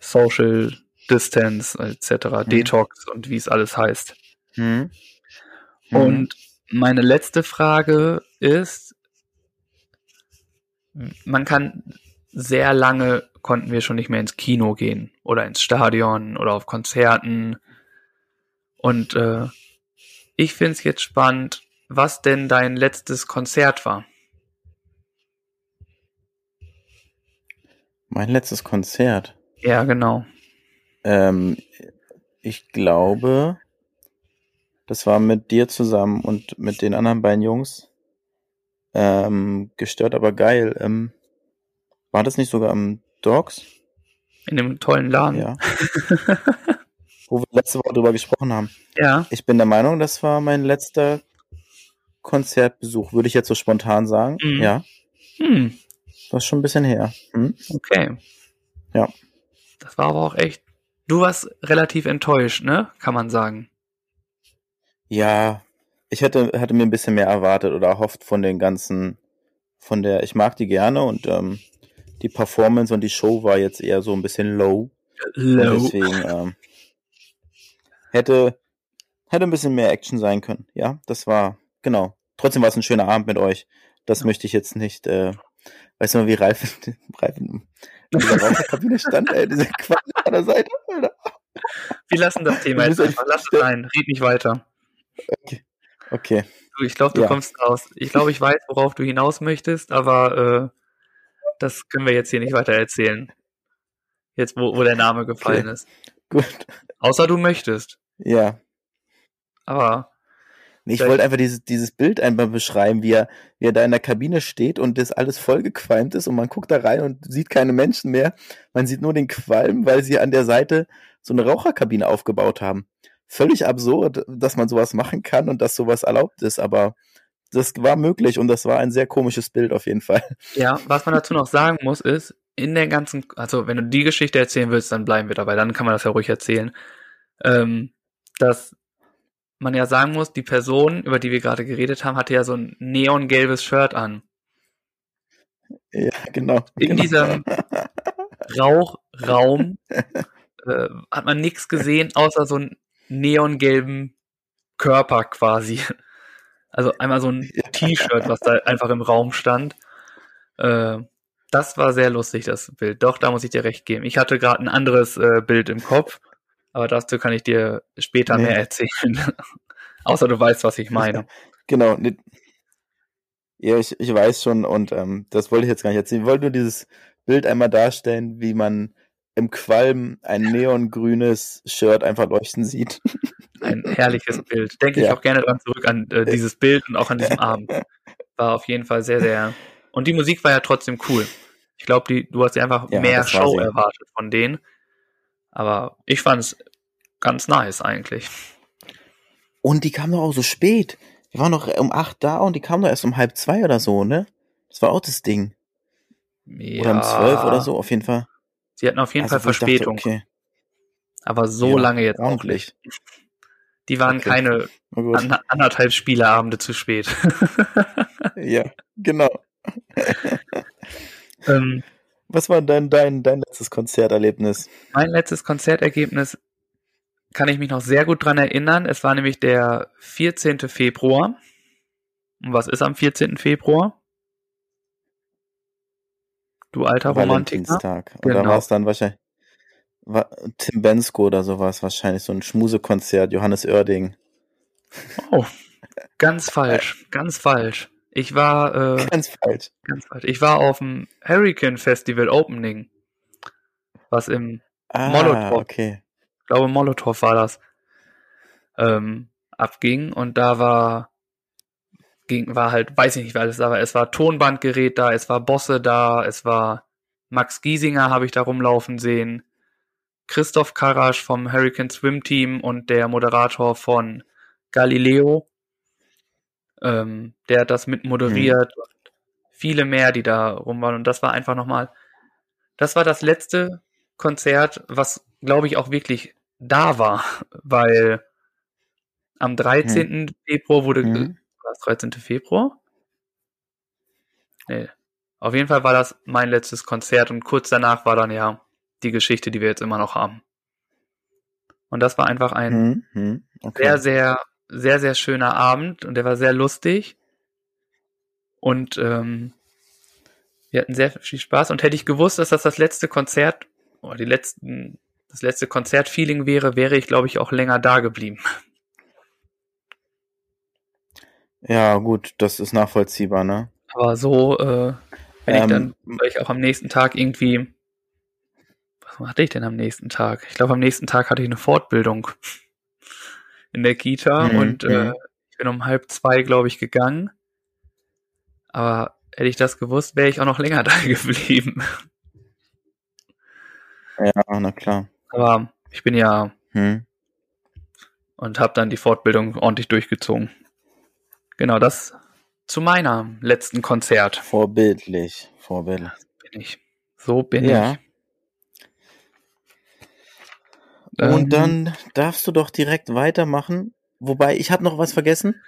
Social Distance etc., Mhm. Detox und wie es alles heißt. Mhm. Mhm. Und meine letzte Frage ist, man kann sehr lange konnten wir schon nicht mehr ins Kino gehen oder ins Stadion oder auf Konzerten. Und äh, ich finde es jetzt spannend, was denn dein letztes Konzert war. mein letztes Konzert. Ja, genau. Ähm, ich glaube, das war mit dir zusammen und mit den anderen beiden Jungs. Ähm, gestört, aber geil. Ähm, war das nicht sogar am Dogs? In dem tollen Laden. Ja. Wo wir letzte Woche drüber gesprochen haben. ja. Ich bin der Meinung, das war mein letzter Konzertbesuch, würde ich jetzt so spontan sagen. Mhm. Ja, Hm, das ist schon ein bisschen her. Hm? okay. Ja. Das war aber auch echt. Du warst relativ enttäuscht, ne? Kann man sagen. Ja, ich hätte, hatte mir ein bisschen mehr erwartet oder erhofft von den ganzen, von der, ich mag die gerne und ähm, die Performance und die Show war jetzt eher so ein bisschen low. Und deswegen ähm, hätte, hätte ein bisschen mehr Action sein können. Ja, das war, genau. Trotzdem war es ein schöner Abend mit euch. Das möchte ich jetzt nicht, äh, weißt du mal, wie Ralf, Ralf in dieser Raucherkabine stand, ey, diese Quatsch an der Seite, Alter. Wir lassen das Thema jetzt einfach. Lass es sein. Red nicht weiter. Okay. Okay. Du, ich glaube, du Ja. kommst raus. Ich glaube, ich weiß, worauf du hinaus möchtest, aber äh, das können wir jetzt hier nicht weiter erzählen. Jetzt, wo, wo der Name gefallen ist. Gut. Außer du möchtest. Ja. Aber Nee, Ich wollte einfach dieses, dieses Bild einmal beschreiben, wie er, wie er da in der Kabine steht und das alles vollgequalmt ist und man guckt da rein und sieht keine Menschen mehr. Man sieht nur den Qualm, weil sie an der Seite so eine Raucherkabine aufgebaut haben. Völlig absurd, dass man sowas machen kann und dass sowas erlaubt ist, aber das war möglich und das war ein sehr komisches Bild auf jeden Fall. ja, was man dazu noch sagen muss, ist, in der ganzen, also wenn du die Geschichte erzählen willst, dann bleiben wir dabei, dann kann man das ja ruhig erzählen. Ähm, dass man ja sagen muss, die Person, über die wir gerade geredet haben, hatte ja so ein neongelbes Shirt an. Ja, genau. In genau. diesem Rauchraum äh, hat man nichts gesehen, außer so einen neongelben Körper quasi. Also einmal so ein T-Shirt, was da einfach im Raum stand. Äh, das war sehr lustig, das Bild. Doch, da muss ich dir recht geben. Ich hatte gerade ein anderes äh, Bild im Kopf, aber dazu kann ich dir später Nee. mehr erzählen. Außer du weißt, was ich meine. Genau. ne- Ja, ich, ich weiß schon und ähm, das wollte ich jetzt gar nicht erzählen. Ich wollte nur dieses Bild einmal darstellen, wie man im Qualm ein neongrünes Shirt einfach leuchten sieht. Ein herrliches Bild. Denke ich Ja. auch gerne dran zurück an äh, dieses Bild und auch an diesem Abend. War auf jeden Fall sehr, sehr. Und die Musik war ja trotzdem cool. Ich glaube, du hast ja einfach Ja, mehr Show erwartet von denen. Aber ich fand es ganz nice eigentlich. Und die kam doch auch so spät. Wir waren noch um acht da und die kam doch erst um halb zwei oder so, ne? Das war auch das Ding. Ja, Oder um zwölf oder so, auf jeden Fall. Sie hatten auf jeden Also, Fall ich dachte, Verspätung. okay, Aber so Ja, lange jetzt auch nicht. Die waren Okay. keine an, anderthalb Spieleabende zu spät. Ja, genau. ähm, Was war denn dein, dein letztes Konzerterlebnis? Mein letztes Konzertergebnis kann ich mich noch sehr gut dran erinnern. Es war nämlich der 14. Februar. Und was ist am 14. Februar? Du alter Romantiker. Valentinstag. Genau. war es dann wahrscheinlich war, Tim Bensko oder so war es wahrscheinlich so ein Schmusekonzert, Johannes Oerding. Oh, ganz falsch, ganz falsch. Ich war, äh, Ganz falsch. ganz falsch. Ich war auf dem Hurricane Festival Opening. Was im, Ah, Molotow. okay. ich glaube Molotow war das, ähm, abging. Und da war, ging, war halt, weiß ich nicht, wer alles da war. Es war Tonbandgerät da, es war Bosse da, es war Max Giesinger habe ich da rumlaufen sehen. Christoph Karasch vom Hurricane Swim Team und der Moderator von Galileo. Ähm, der hat das mit moderiert und viele mehr, die da rum waren. Und das war einfach nochmal, das war das letzte Konzert, was glaube ich auch wirklich da war, weil am 13. Februar wurde, Mhm. war es 13. Februar? Nee. Auf jeden Fall war das mein letztes Konzert und kurz danach war dann ja die Geschichte, die wir jetzt immer noch haben. Und das war einfach ein Mhm. Mhm. Okay. sehr, sehr, sehr, sehr schöner Abend und der war sehr lustig. Und ähm, wir hatten sehr viel Spaß. Und hätte ich gewusst, dass das das letzte Konzert oder die letzten, das letzte Konzertfeeling wäre, wäre ich, glaube ich, auch länger da geblieben. Ja, gut, das ist nachvollziehbar, ne? Aber so, äh, wenn ich Ähm, dann, weil ich auch am nächsten Tag irgendwie, was hatte ich denn am nächsten Tag? Ich glaube, am nächsten Tag hatte ich eine Fortbildung in der Kita Mhm, und äh, ich bin um halb zwei, glaube ich, gegangen. Aber hätte ich das gewusst, wäre ich auch noch länger da geblieben. Ja, na klar. Aber ich bin ja Hm. und habe dann die Fortbildung ordentlich durchgezogen. Genau, das zu meiner letzten Konzert Vorbildlich, vorbildlich. bin ich. So bin Ja. ich. Ähm, Und dann darfst du doch direkt weitermachen. Wobei, ich habe noch was vergessen.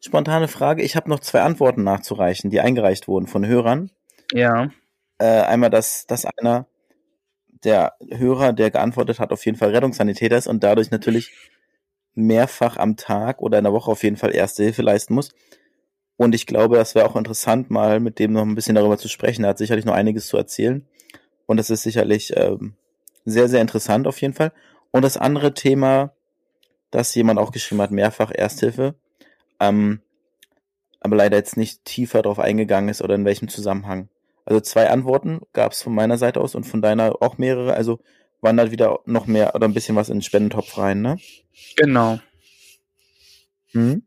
Spontane Frage. Ich habe noch zwei Antworten nachzureichen, die eingereicht wurden von Hörern. Ja, Äh, einmal, dass, dass einer der Hörer, der geantwortet hat, auf jeden Fall Rettungssanitäter ist und dadurch natürlich mehrfach am Tag oder in der Woche auf jeden Fall Erste Hilfe leisten muss. Und ich glaube, das wäre auch interessant, mal mit dem noch ein bisschen darüber zu sprechen. Er hat sicherlich noch einiges zu erzählen. Und das ist sicherlich ähm, sehr, sehr interessant auf jeden Fall. Und das andere Thema, das jemand auch geschrieben hat, mehrfach Ersthilfe, ähm, aber leider jetzt nicht tiefer darauf eingegangen ist oder in welchem Zusammenhang. Also zwei Antworten gab es von meiner Seite aus und von deiner auch mehrere. Also wandert wieder noch mehr oder ein bisschen was in den Spendentopf rein, ne? Genau. Hm?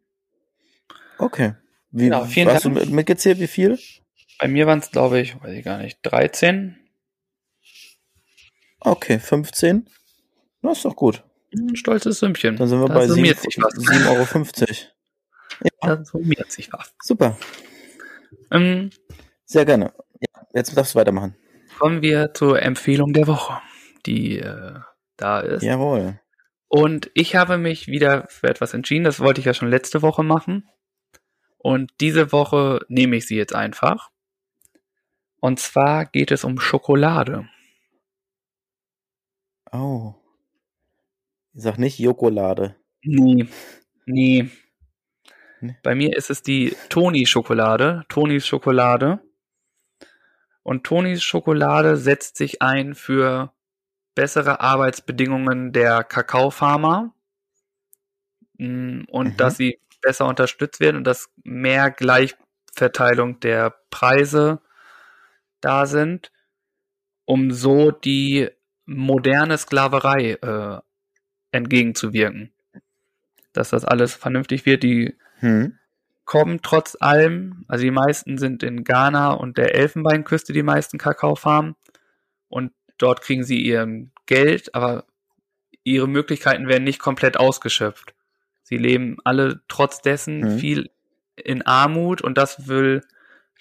Okay. Wie, Ja, vielen hast Dank. du mit- mitgezählt, wie viel? Bei mir waren es, glaube ich, weiß ich gar nicht, 13. Okay, 15. Das ist doch gut. Ein stolzes Sümmchen. Dann sind wir da bei summiert sich was. 7,50 Euro. Da summiert sich was. Super. Ähm, Sehr gerne. Ja, jetzt darfst du weitermachen. kommen wir zur Empfehlung der Woche, die äh, da ist. Jawohl. Und ich habe mich wieder für etwas entschieden. Das wollte ich ja schon letzte Woche machen. Und diese Woche nehme ich sie jetzt einfach. Und zwar geht es um Schokolade. Oh. Ich sag nicht Jokolade. Nee. Nee. Nee. Bei mir ist es die Toni-Schokolade. Tonis Schokolade. Und Tonis Schokolade setzt sich ein für bessere Arbeitsbedingungen der Kakaofarmer. Mm, Und Mhm. dass sie besser unterstützt werden und dass mehr Gleichverteilung der Preise da sind, um so die moderne Sklaverei äh, entgegenzuwirken. Dass das alles vernünftig wird. Die Hm. kommen trotz allem, also die meisten sind in Ghana und der Elfenbeinküste die meisten Kakaofarmen und dort kriegen sie ihr Geld, aber ihre Möglichkeiten werden nicht komplett ausgeschöpft. Sie leben alle trotz dessen Mhm. viel in Armut und das will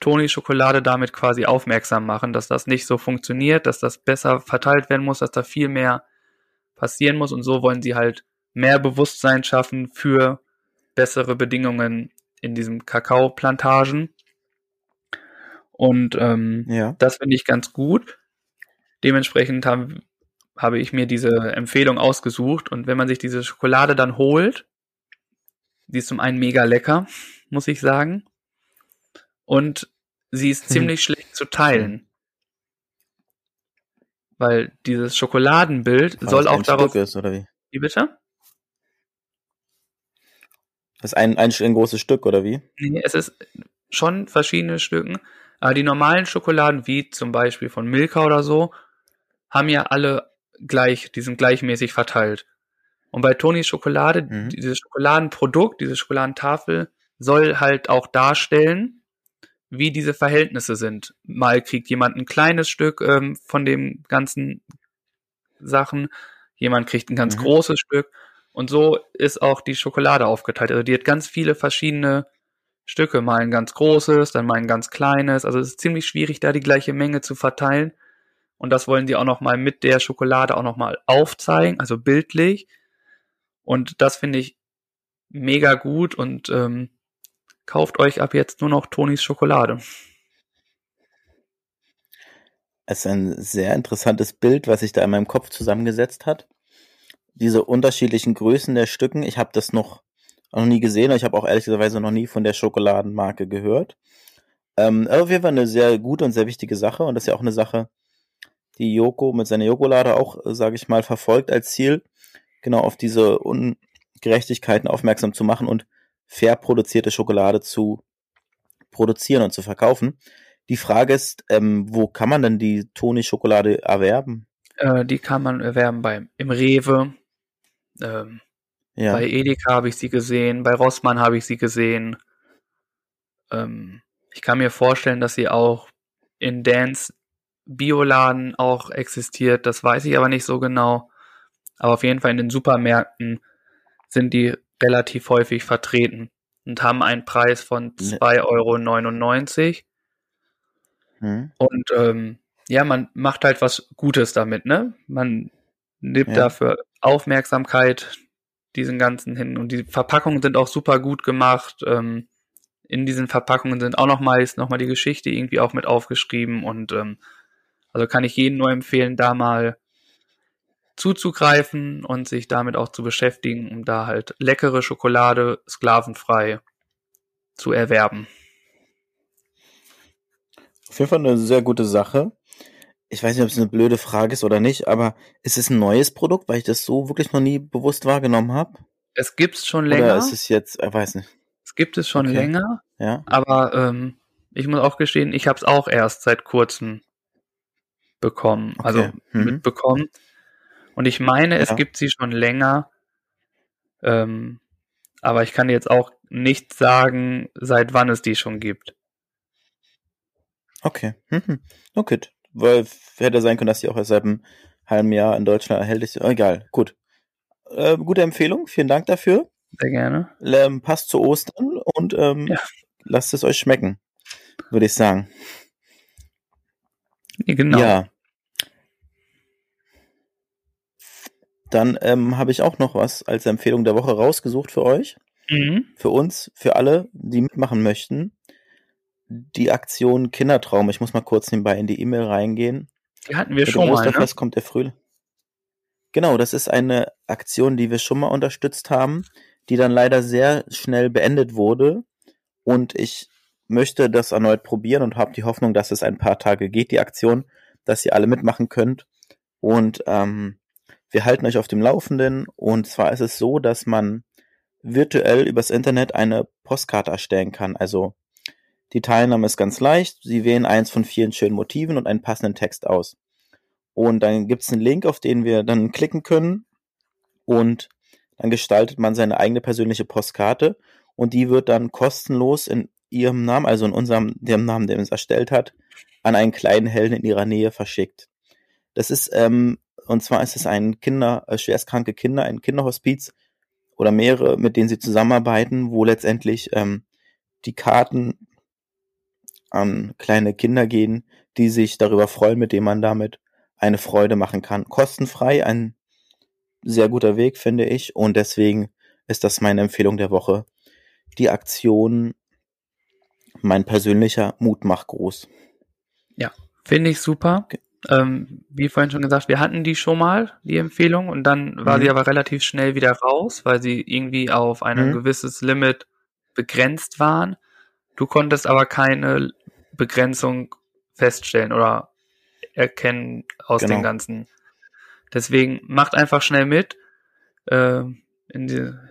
Toni Schokolade damit quasi aufmerksam machen, dass das nicht so funktioniert, dass das besser verteilt werden muss, dass da viel mehr passieren muss und so wollen sie halt mehr Bewusstsein schaffen für bessere Bedingungen in diesen Kakaoplantagen. Und ähm, Ja. das finde ich ganz gut. Dementsprechend haben, habe ich mir diese Empfehlung ausgesucht. Und wenn man sich diese Schokolade dann holt, die ist zum einen mega lecker, muss ich sagen. Und sie ist Hm. ziemlich schlecht zu teilen. Weil dieses Schokoladenbild Weil soll auch darauf. Stück ist, oder wie? Wie bitte? Das ist ein, ein, ein großes Stück, oder wie? Nee, es ist schon verschiedene Stücken. Aber die normalen Schokoladen, wie zum Beispiel von Milka oder so, haben ja alle gleich, die sind gleichmäßig verteilt. Und bei Tonis Schokolade, Mhm. dieses Schokoladenprodukt, diese Schokoladentafel, soll halt auch darstellen, wie diese Verhältnisse sind. Mal kriegt jemand ein kleines Stück ähm, von dem ganzen Sachen, jemand kriegt ein ganz Mhm. großes Stück. Und so ist auch die Schokolade aufgeteilt. Also die hat ganz viele verschiedene Stücke, mal ein ganz großes, dann mal ein ganz kleines. Also es ist ziemlich schwierig, da die gleiche Menge zu verteilen. Und das wollen die auch noch mal mit der Schokolade auch noch mal aufzeigen, also bildlich. Und das finde ich mega gut und ähm, kauft euch ab jetzt nur noch Tonis Schokolade. Es ist ein sehr interessantes Bild, was sich da in meinem Kopf zusammengesetzt hat. Diese unterschiedlichen Größen der Stücken. Ich habe das noch, noch nie gesehen. Ich habe auch ehrlicherweise noch nie von der Schokoladenmarke gehört. Ähm, aber auf jeden Fall eine sehr gute und sehr wichtige Sache. Und das ist ja auch eine Sache, die Joko mit seiner Jokolade auch, äh, sage ich mal, verfolgt als Ziel, genau auf diese Ungerechtigkeiten aufmerksam zu machen und fair produzierte Schokolade zu produzieren und zu verkaufen. Die Frage ist, ähm, wo kann man denn die Toni-Schokolade erwerben? Äh, die kann man erwerben beim im Rewe. Ähm, Ja. Bei Edeka habe ich sie gesehen, bei Rossmann habe ich sie gesehen. Ähm, ich kann mir vorstellen, dass sie auch in Dance Bioladen auch existiert. Das weiß ich aber nicht so genau. Aber auf jeden Fall in den Supermärkten sind die relativ häufig vertreten und haben einen Preis von Ne. 2,99 Euro. Hm. Und ähm, ja, man macht halt was Gutes damit, ne? Man nimmt Ja. dafür Aufmerksamkeit diesen ganzen hin. Und die Verpackungen sind auch super gut gemacht. Ähm, in diesen Verpackungen sind auch noch meist noch mal die Geschichte irgendwie auch mit aufgeschrieben. Und ähm, also kann ich jedem nur empfehlen, da mal zuzugreifen und sich damit auch zu beschäftigen, um da halt leckere Schokolade sklavenfrei zu erwerben. Auf jeden Fall eine sehr gute Sache. Ich weiß nicht, ob es eine blöde Frage ist oder nicht, aber ist es ein neues Produkt, weil ich das so wirklich noch nie bewusst wahrgenommen habe? Es gibt's schon länger. Oder ist es jetzt, ich weiß nicht. Es gibt es schon Okay. länger, Ja. aber ähm, ich muss auch gestehen, ich habe es auch erst seit kurzem bekommen, Okay. also Mhm. mitbekommen. Und ich meine, es Ja. gibt sie schon länger, ähm, aber ich kann jetzt auch nicht sagen, seit wann es die schon gibt. Okay. Mhm. Okay. Weil hätte sein können, dass die auch erst seit einem halben Jahr in Deutschland erhältlich sind. Egal. Gut. Äh, gute Empfehlung. Vielen Dank dafür. Sehr gerne. Ähm, passt zu Ostern und ähm, Ja. lasst es euch schmecken, würde ich sagen. Genau. Ja. Dann ähm, habe ich auch noch was als Empfehlung der Woche rausgesucht für euch, Mhm. für uns, für alle, die mitmachen möchten. Die Aktion Kindertraum. Ich muss mal kurz nebenbei in die E-Mail reingehen. Die hatten wir Mit schon mal, ne? Kommt der Frühling. Genau, das ist eine Aktion, die wir schon mal unterstützt haben, die dann leider sehr schnell beendet wurde. Und ich möchte das erneut probieren und habe die Hoffnung, dass es ein paar Tage geht, die Aktion, dass ihr alle mitmachen könnt. Und ähm, wir halten euch auf dem Laufenden. Und zwar ist es so, dass man virtuell übers Internet eine Postkarte erstellen kann. Also die Teilnahme ist ganz leicht. Sie wählen eins von vielen schönen Motiven und einen passenden Text aus. Und dann gibt es einen Link, auf den wir dann klicken können. Und dann gestaltet man seine eigene persönliche Postkarte. Und die wird dann kostenlos in ihrem Namen, also in unserem, dem Namen, den es erstellt hat, an einen kleinen Helden in ihrer Nähe verschickt. Das ist, ähm, und zwar ist es ein Kinder, äh, schwerstkranke Kinder, ein Kinderhospiz oder mehrere, mit denen sie zusammenarbeiten, wo letztendlich ähm, die Karten an kleine Kinder gehen, die sich darüber freuen, mit denen man damit eine Freude machen kann. Kostenfrei, ein sehr guter Weg, finde ich. Und deswegen ist das meine Empfehlung der Woche. Die Aktion Mein persönlicher Mut macht groß. Finde ich super. Okay. Ähm, wie vorhin schon gesagt, wir hatten die schon mal, die Empfehlung, und dann war Mhm. sie aber relativ schnell wieder raus, weil sie irgendwie auf ein Mhm. gewisses Limit begrenzt waren. Du konntest aber keine Begrenzung feststellen oder erkennen aus Genau. den ganzen. Deswegen macht einfach schnell mit. Äh,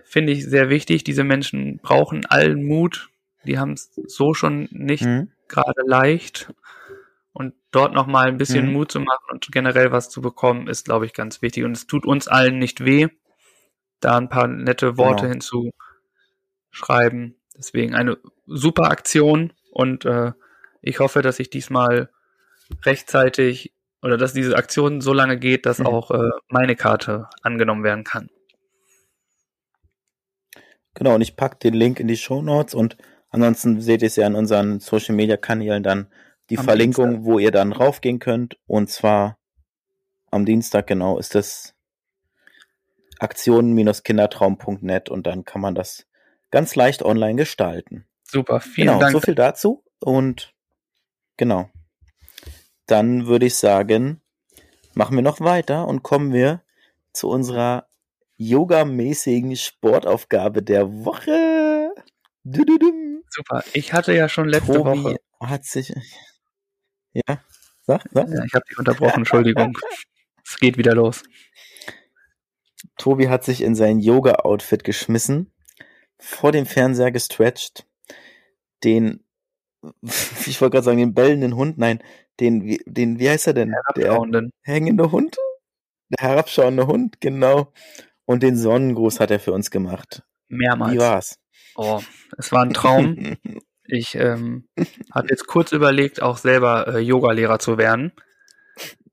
Finde ich sehr wichtig. Diese Menschen brauchen allen Mut. Die haben es so schon nicht Mhm. gerade leicht. Und dort nochmal ein bisschen Mhm. Mut zu machen und generell was zu bekommen, ist, glaube ich, ganz wichtig. Und es tut uns allen nicht weh, da ein paar nette Worte Genau. hinzuschreiben. Deswegen eine super Aktion und äh, ich hoffe, dass ich diesmal rechtzeitig oder dass diese Aktion so lange geht, dass Mhm. auch äh, meine Karte angenommen werden kann. Genau, und ich packe den Link in die Show Notes und ansonsten seht ihr es ja in unseren Social Media Kanälen dann die Am Verlinkung, Dienstag. wo ihr dann raufgehen könnt. Und zwar am Dienstag, genau, ist das aktionen-kindertraum.net und dann kann man das ganz leicht online gestalten. Super, vielen genau, Dank. so viel dazu. Und genau. Dann würde ich sagen, machen wir noch weiter und kommen wir zu unserer yogamäßigen Sportaufgabe der Woche. Dududum. Super. Ich hatte ja schon letzte Tobi Woche. hat sich. Ja, sag, sag. Ja, ich habe dich unterbrochen, Entschuldigung. es geht wieder los. Tobi hat sich in sein Yoga-Outfit geschmissen, vor dem Fernseher gestretcht, den, ich wollte gerade sagen, den bellenden Hund, nein, den, wie- den, wie heißt er denn? Der Herabschauenden. hängende Hund? Der herabschauende Hund, genau. Und den Sonnengruß hat er für uns gemacht. Mehrmals. Wie war's? Oh, es war ein Traum. Ich ähm, habe jetzt kurz überlegt, auch selber äh, Yoga-Lehrer zu werden.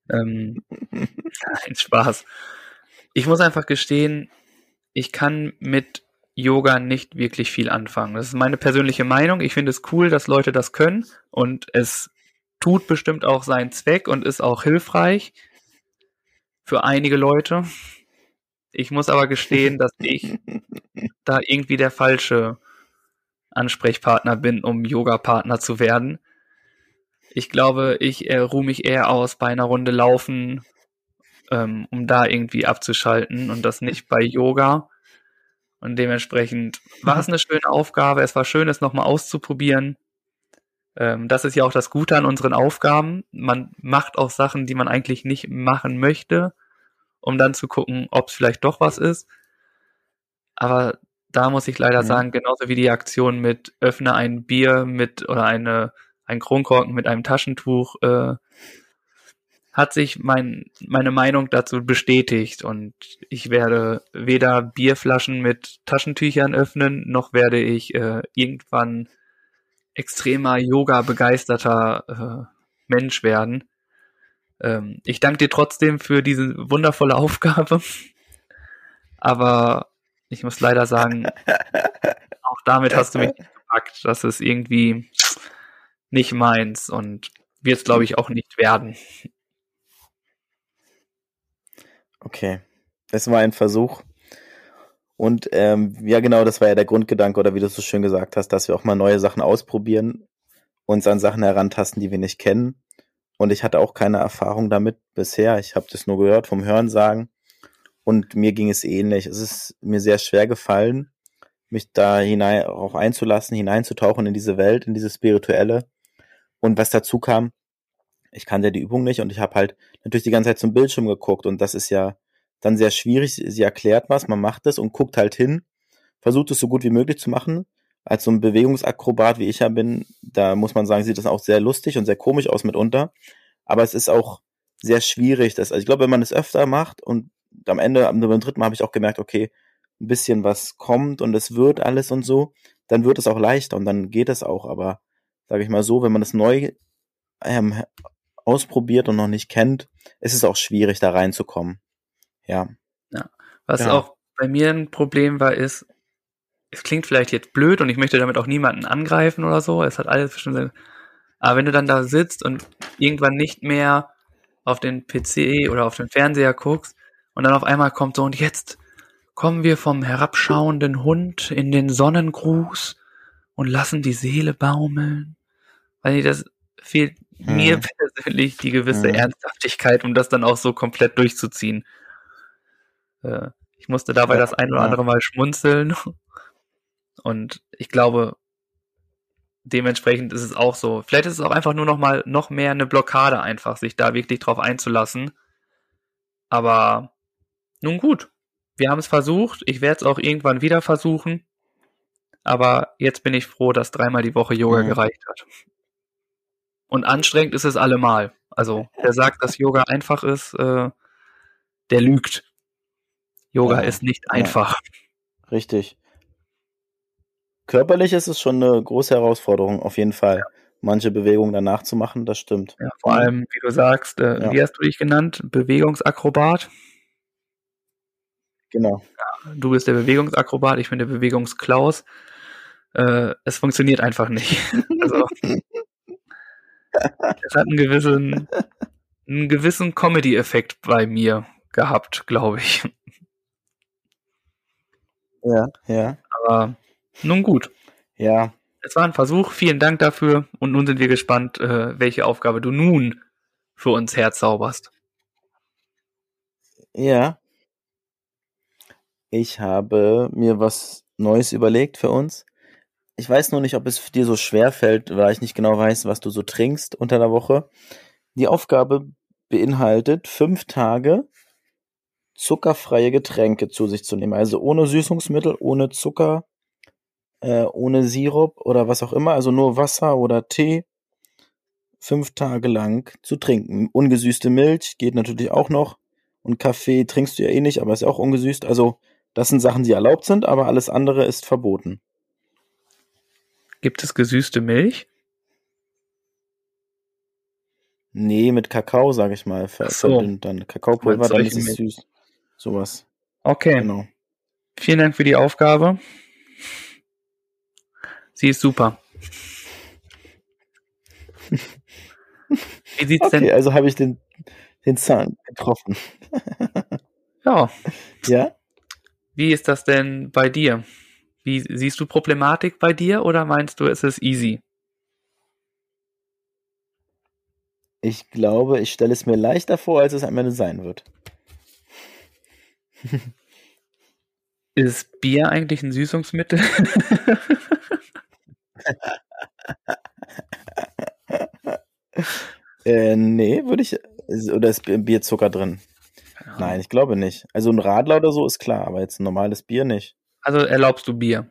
Ähm, nein, Spaß. Ich muss einfach gestehen, ich kann mit Yoga nicht wirklich viel anfangen. Das ist meine persönliche Meinung. Ich finde es cool, dass Leute das können und es tut bestimmt auch seinen Zweck und ist auch hilfreich für einige Leute. Ich muss aber gestehen, dass ich da irgendwie der falsche Ansprechpartner bin, um Yoga-Partner zu werden. Ich glaube, ich äh, ruhe mich eher aus bei einer Runde laufen ähm, um da irgendwie abzuschalten und das nicht bei Yoga. Und dementsprechend war es eine schöne Aufgabe. Es war schön, es nochmal auszuprobieren. Ähm, das ist ja auch das Gute an unseren Aufgaben. Man macht auch Sachen, die man eigentlich nicht machen möchte, um dann zu gucken, ob es vielleicht doch was ist. Aber da muss ich leider mhm. sagen, genauso wie die Aktion mit öffne ein Bier mit oder eine ein Kronkorken mit einem Taschentuch, äh, hat sich mein, meine Meinung dazu bestätigt und ich werde weder Bierflaschen mit Taschentüchern öffnen, noch werde ich äh, irgendwann extremer Yoga-begeisterter äh, Mensch werden. Ähm, ich danke dir trotzdem für diese wundervolle Aufgabe, aber ich muss leider sagen, auch damit hast du mich gepackt. Das ist irgendwie nicht meins und wird es, glaube ich, auch nicht werden. Okay. Es war ein Versuch. Und ähm, ja, genau, das war ja der Grundgedanke, oder wie du so schön gesagt hast, dass wir auch mal neue Sachen ausprobieren, uns an Sachen herantasten, die wir nicht kennen. Und ich hatte auch keine Erfahrung damit bisher. Ich habe das nur gehört vom Hörensagen. Und mir ging es ähnlich. Es ist mir sehr schwer gefallen, mich da hinein auch einzulassen, hineinzutauchen in diese Welt, in diese spirituelle. Und was dazu kam, ich kannte die Übung nicht und ich habe halt natürlich die ganze Zeit zum Bildschirm geguckt und das ist ja dann sehr schwierig. Sie erklärt was, man macht es und guckt halt hin, versucht es so gut wie möglich zu machen. Als so ein Bewegungsakrobat, wie ich ja bin, da muss man sagen, sieht das auch sehr lustig und sehr komisch aus mitunter. Aber es ist auch sehr schwierig. Das, also ich glaube, wenn man es öfter macht und am Ende, am dritten Mal habe ich auch gemerkt, okay, ein bisschen was kommt und es wird alles und so, dann wird es auch leichter und dann geht es auch. Aber sage ich mal so, wenn man es neu ähm, ausprobiert und noch nicht kennt, ist es auch schwierig, da reinzukommen. Ja. Ja. Was ja. auch bei mir ein Problem war, ist, es klingt vielleicht jetzt blöd und ich möchte damit auch niemanden angreifen oder so. Es hat alles bestimmt. Aber wenn du dann da sitzt und irgendwann nicht mehr auf den PC oder auf den Fernseher guckst und dann auf einmal kommt so und jetzt kommen wir vom herabschauenden Hund in den Sonnengruß und lassen die Seele baumeln. Weil das fehlt hm. mir persönlich die gewisse hm. Ernsthaftigkeit, um das dann auch so komplett durchzuziehen. Äh, ich musste dabei ja, das ein oder ja. andere Mal schmunzeln. Und ich glaube, dementsprechend ist es auch so. Vielleicht ist es auch einfach nur noch mal noch mehr eine Blockade einfach, sich da wirklich drauf einzulassen. Aber nun gut, wir haben es versucht. Ich werde es auch irgendwann wieder versuchen. Aber jetzt bin ich froh, dass dreimal die Woche Yoga mhm. gereicht hat. Und anstrengend ist es allemal. Also, wer sagt, dass Yoga einfach ist, äh, der lügt. Yoga ja, ist nicht einfach. Ja. Richtig. Körperlich ist es schon eine große Herausforderung, auf jeden Fall. Manche Bewegungen danach zu machen, das stimmt. Ja, vor allem, wie du sagst, äh, wie hast du dich genannt? Bewegungsakrobat? Genau. du bist der Bewegungsakrobat, ich bin der Bewegungsklaus. Äh, es funktioniert einfach nicht. also, es hat einen gewissen, einen gewissen Comedy-Effekt bei mir gehabt, glaube ich. Ja, ja. Aber nun gut. Ja. Es war ein Versuch, vielen Dank dafür und nun sind wir gespannt, äh, welche Aufgabe du nun für uns herzauberst. Ja. Ich habe mir was Neues überlegt für uns. Ich weiß nur nicht, ob es dir so schwer fällt, weil ich nicht genau weiß, was du so trinkst unter der Woche. Die Aufgabe beinhaltet fünf Tage zuckerfreie Getränke zu sich zu nehmen. Also ohne Süßungsmittel, ohne Zucker, äh, ohne Sirup oder was auch immer. Also nur Wasser oder Tee fünf Tage lang zu trinken. Ungesüßte Milch geht natürlich auch noch. Und Kaffee trinkst du ja eh nicht, aber ist auch ungesüßt. Also das sind Sachen, die erlaubt sind, aber alles andere ist verboten. Gibt es gesüßte Milch? Nee, mit Kakao, sag ich mal. Ver so. Verdünnt dann. Kakaopulver, dann ist es süß. Sowas. Okay. Genau. Vielen Dank für die Aufgabe. Sie ist super. Wie sieht's okay, denn? Also habe ich den, den Zahn getroffen. ja. Ja? Wie ist das denn bei dir? Wie siehst du Problematik bei dir oder meinst du, es ist easy? Ich glaube, ich stelle es mir leichter vor, als es am Ende sein wird. Ist Bier eigentlich ein Süßungsmittel? Äh, nee, würde ich. Oder ist Bier Zucker drin? Nein, ich glaube nicht. Also ein Radler oder so ist klar, aber jetzt ein normales Bier nicht. Also erlaubst du Bier?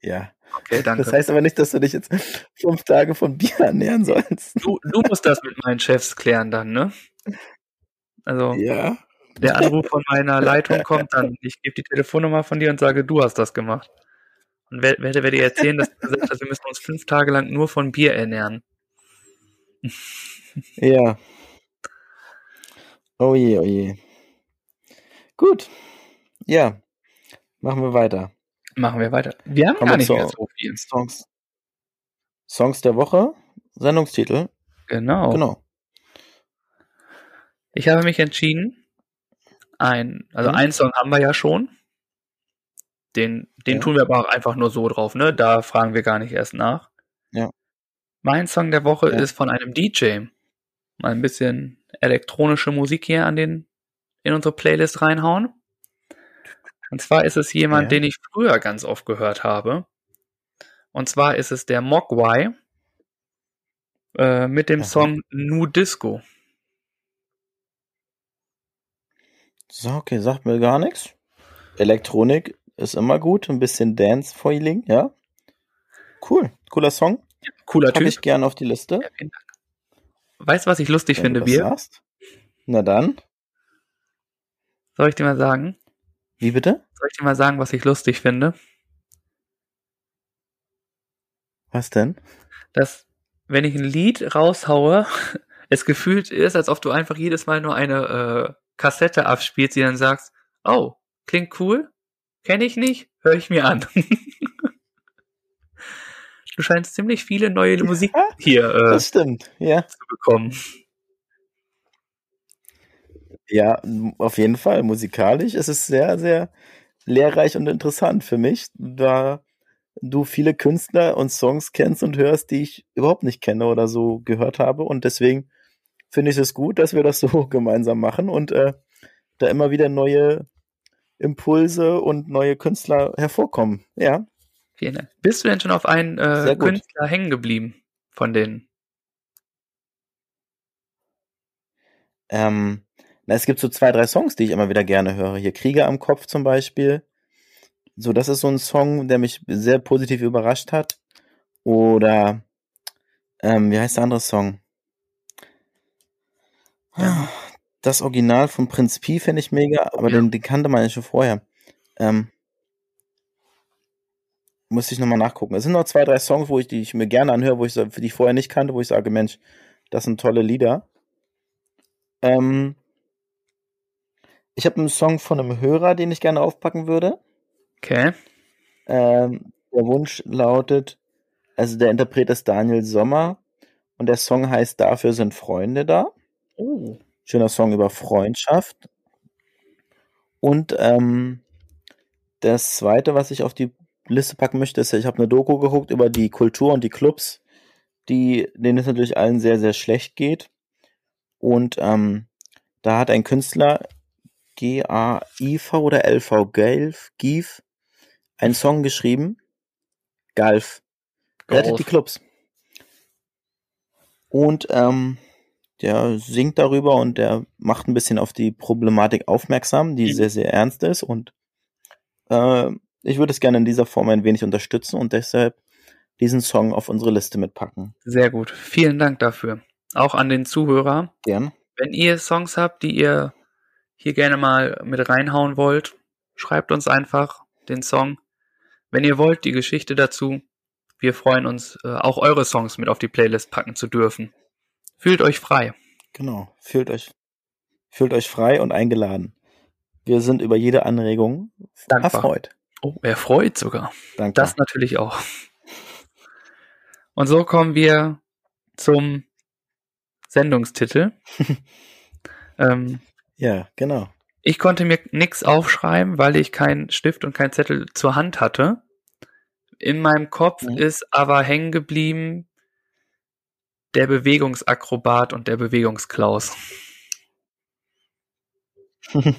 Ja. Okay, danke. Das heißt aber nicht, dass du dich jetzt fünf Tage von Bier ernähren sollst. Du, du musst das mit meinen Chefs klären dann, ne? Also Ja. der Anruf von meiner Leitung kommt dann. Ich gebe die Telefonnummer von dir und sage, du hast das gemacht. Und werde werd, werd dir erzählen, dass du gesagt hast, wir müssen uns fünf Tage lang nur von Bier ernähren. Ja. Oh je, oh je. Gut. Ja. Machen wir weiter. Machen wir weiter. Wir haben Kommen gar nicht mehr so viel. Songs. Songs der Woche. Sendungstitel. Genau. Genau. Ich habe mich entschieden, ein, also Mhm. einen Song haben wir ja schon. Den, den Ja. tun wir aber auch einfach nur so drauf, ne? Da fragen wir gar nicht erst nach. Ja. Mein Song der Woche Ja. ist von einem DJ. Mal ein bisschen elektronische Musik hier an den, in unsere Playlist reinhauen. Und zwar ist es jemand, Ja. den ich früher ganz oft gehört habe. Und zwar ist es der Mogwai äh, mit dem Aha. Song Nu Disco. So, okay, sagt mir gar nichts. Elektronik ist immer gut. Ein bisschen Dance-Feeling, ja. Cool. Cooler Song. Cooler Packe Typ. ich gern auf die Liste. Ja. Weißt du, was ich lustig wenn finde, du Bier? sagst. Na dann. Soll ich dir mal sagen? Wie bitte? Soll ich dir mal sagen, was ich lustig finde? Was denn? Dass, wenn ich ein Lied raushaue, es gefühlt ist, als ob du einfach jedes Mal nur eine äh, Kassette abspielst, die dann sagst, oh, klingt cool, kenne ich nicht, höre ich mir an. du scheinst ziemlich viele neue Musik Ja, hier äh, Das stimmt, ja. zu bekommen. Ja, auf jeden Fall. Musikalisch ist es sehr, sehr lehrreich und interessant für mich, da du viele Künstler und Songs kennst und hörst, die ich überhaupt nicht kenne oder so gehört habe. Und deswegen finde ich es gut, dass wir das so gemeinsam machen und äh, da immer wieder neue Impulse und neue Künstler hervorkommen. Ja, Vielen Dank. Bist du denn schon auf einen äh. Künstler hängen geblieben von denen? Ähm, na, es gibt so zwei, drei Songs, die ich immer wieder gerne höre. Hier Krieger am Kopf zum Beispiel. So, das ist so ein Song, der mich sehr positiv überrascht hat. Oder, ähm, wie heißt der andere Song? Ja. Das Original von Prinz Pi finde ich mega, aber Ja. den, den kannte man ja schon vorher. Ähm, muss ich nochmal nachgucken. Es sind noch zwei, drei Songs, wo ich, die ich mir gerne anhöre, wo ich, die ich vorher nicht kannte, wo ich sage, Mensch, das sind tolle Lieder. Ähm, ich habe einen Song von einem Hörer, den ich gerne aufpacken würde. Okay. Ähm, der Wunsch lautet, also der Interpret ist Daniel Sommer und der Song heißt Dafür sind Freunde da. Oh. Schöner Song über Freundschaft. Und ähm, das zweite, was ich auf die Liste packen möchte, ist, ich habe eine Doku geguckt über die Kultur und die Clubs, die, denen es natürlich allen sehr, sehr schlecht geht. Und ähm, da hat ein Künstler, G-A-I-V oder L-V, Gelf, Gief, einen Song geschrieben, Galf, rettet die Clubs. Und ähm, der singt darüber und der macht ein bisschen auf die Problematik aufmerksam, die sehr, sehr ernst ist. Und äh, ich würde es gerne in dieser Form ein wenig unterstützen und deshalb diesen Song auf unsere Liste mitpacken. Sehr gut. Vielen Dank dafür. Auch an den Zuhörer. Gern. Wenn ihr Songs habt, die ihr hier gerne mal mit reinhauen wollt, schreibt uns einfach den Song. Wenn ihr wollt, die Geschichte dazu. Wir freuen uns, äh, auch eure Songs mit auf die Playlist packen zu dürfen. Fühlt euch frei. Genau. Fühlt euch, fühlt euch frei und eingeladen. Wir sind über jede Anregung Dankbar. erfreut. Oh, er freut sogar. Danke. Das natürlich auch. Und so kommen wir zum Sendungstitel. ähm, ja, genau. ich konnte mir nichts aufschreiben, weil ich keinen Stift und keinen Zettel zur Hand hatte. In meinem Kopf Mhm. ist aber hängen geblieben der Bewegungsakrobat und der Bewegungsklaus.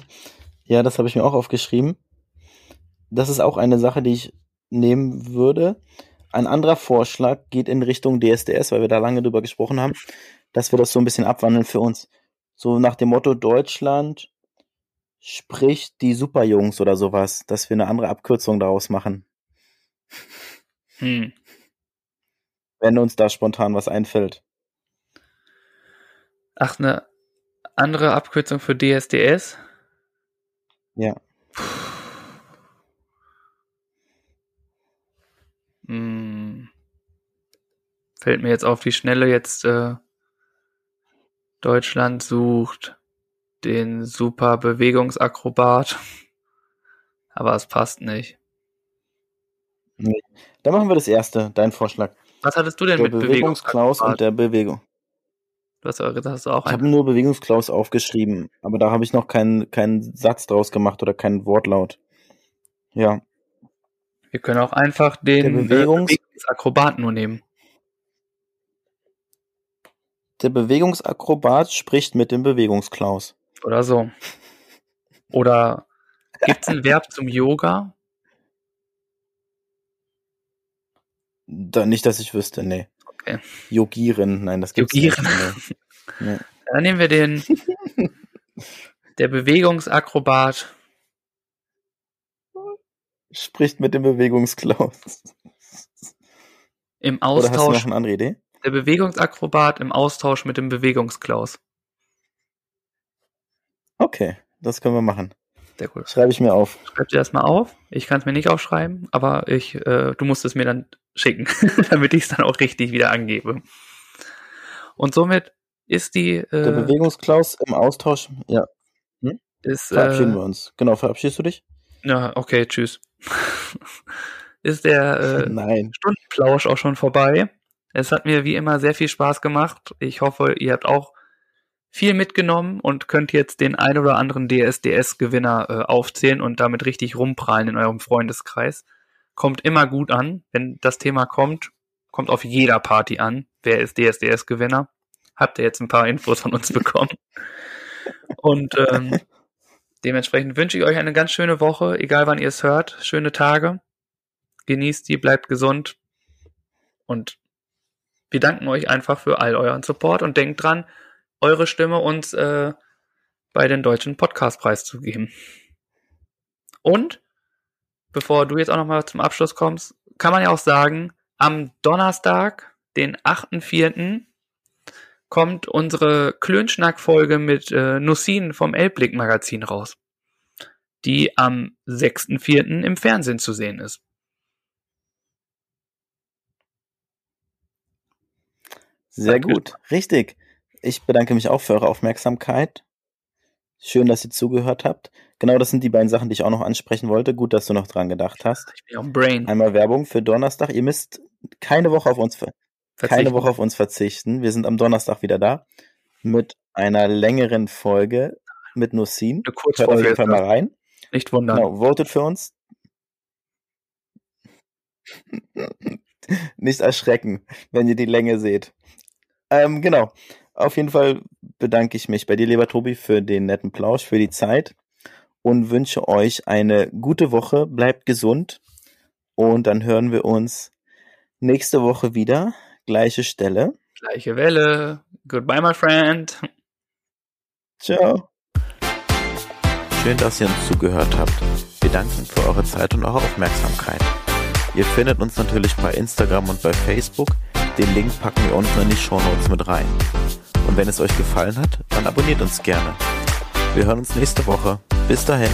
ja, das habe ich mir auch aufgeschrieben. Das ist auch eine Sache, die ich nehmen würde. Ein anderer Vorschlag geht in Richtung DSDS, weil wir da lange drüber gesprochen haben, dass wir das so ein bisschen abwandeln für uns. So nach dem Motto Deutschland spricht die Superjungs oder sowas, dass wir eine andere Abkürzung daraus machen. Hm. Wenn uns da spontan was einfällt. Ach, eine andere Abkürzung für DSDS? Ja. Hm. Fällt mir jetzt auf die Schnelle jetzt äh, Deutschland sucht den super Bewegungsakrobat. Aber es passt nicht. Nee. Dann machen wir das erste, dein Vorschlag. Was hattest du denn Der mit Bewegungsklaus und der Bewegung. Du hast, du auch Ich habe nur Bewegungsklaus aufgeschrieben, aber da habe ich noch keinen keinen Satz draus gemacht oder keinen Wortlaut. Ja. Wir können auch einfach den Der Bewegungs- äh, Bewegungsakrobat nur nehmen. Der Bewegungsakrobat spricht mit dem Bewegungsklaus. Oder so. Oder gibt es ein Verb zum Yoga? Da, nicht, dass ich wüsste, nee. Okay. Yogieren, nein, das gibt's Yogieren. nicht. Nee. Nee. Dann nehmen wir den der Bewegungsakrobat. Spricht mit dem Bewegungsklaus. Im Oder hast du Austausch, noch eine andere Idee? der Bewegungsakrobat im Austausch mit dem Bewegungsklaus. Okay, das können wir machen. Sehr gut. Schreibe ich mir auf. Schreib dir das mal auf. Ich kann es mir nicht aufschreiben, aber ich, äh, du musst es mir dann schicken, damit ich es dann auch richtig wieder angebe. Und somit ist die Der äh, Bewegungsklaus im Austausch. Ja, ist, verabschieden äh, wir uns. Genau, verabschiedest du dich? ja, okay, tschüss. ist der äh, Nein. Stundenplausch auch schon vorbei. Es hat mir wie immer sehr viel Spaß gemacht. Ich hoffe, ihr habt auch viel mitgenommen und könnt jetzt den ein oder anderen DSDS-Gewinner äh, aufzählen und damit richtig rumprallen in eurem Freundeskreis. Kommt immer gut an. Wenn das Thema kommt, kommt auf jeder Party an. Wer ist DSDS-Gewinner? Habt ihr jetzt ein paar Infos von uns bekommen. Und ähm, dementsprechend wünsche ich euch eine ganz schöne Woche, egal wann ihr es hört. Schöne Tage. Genießt die, bleibt gesund. Und wir danken euch einfach für all euren Support und denkt dran, eure Stimme uns äh, bei den deutschen Podcastpreis zu geben. Und bevor du jetzt auch nochmal zum Abschluss kommst, kann man ja auch sagen, am Donnerstag, den 8.4., kommt unsere Klönschnack-Folge mit äh, Nussin vom Elbblick-Magazin raus, die am 6.4. im Fernsehen zu sehen ist. Sehr gut. Richtig. Ich bedanke mich auch für eure Aufmerksamkeit. Schön, dass ihr zugehört habt. Genau das sind die beiden Sachen, die ich auch noch ansprechen wollte. Gut, dass du noch dran gedacht hast. Ich bin auch ein Brain. Einmal Werbung für Donnerstag. Ihr müsst keine Woche auf uns ver keine Verzichten. Woche auf uns verzichten. Wir sind am Donnerstag wieder da mit einer längeren Folge mit Nussin. Eine Hört auf jeden Fall mal rein. nicht wundern. Genau, votet für uns. Nicht erschrecken, wenn ihr die Länge seht. Ähm, genau. Auf jeden Fall bedanke ich mich bei dir, lieber Tobi, für den netten Plausch, für die Zeit und wünsche euch eine gute Woche. Bleibt gesund und dann hören wir uns nächste Woche wieder. Gleiche Stelle. Gleiche Welle. Goodbye, my friend. Ciao. Schön, dass ihr uns zugehört habt. Wir danken für eure Zeit und eure Aufmerksamkeit. Ihr findet uns natürlich bei Instagram und bei Facebook. Den Link packen wir unten in die Shownotes mit rein. Und wenn es euch gefallen hat, dann abonniert uns gerne. Wir hören uns nächste Woche. Bis dahin.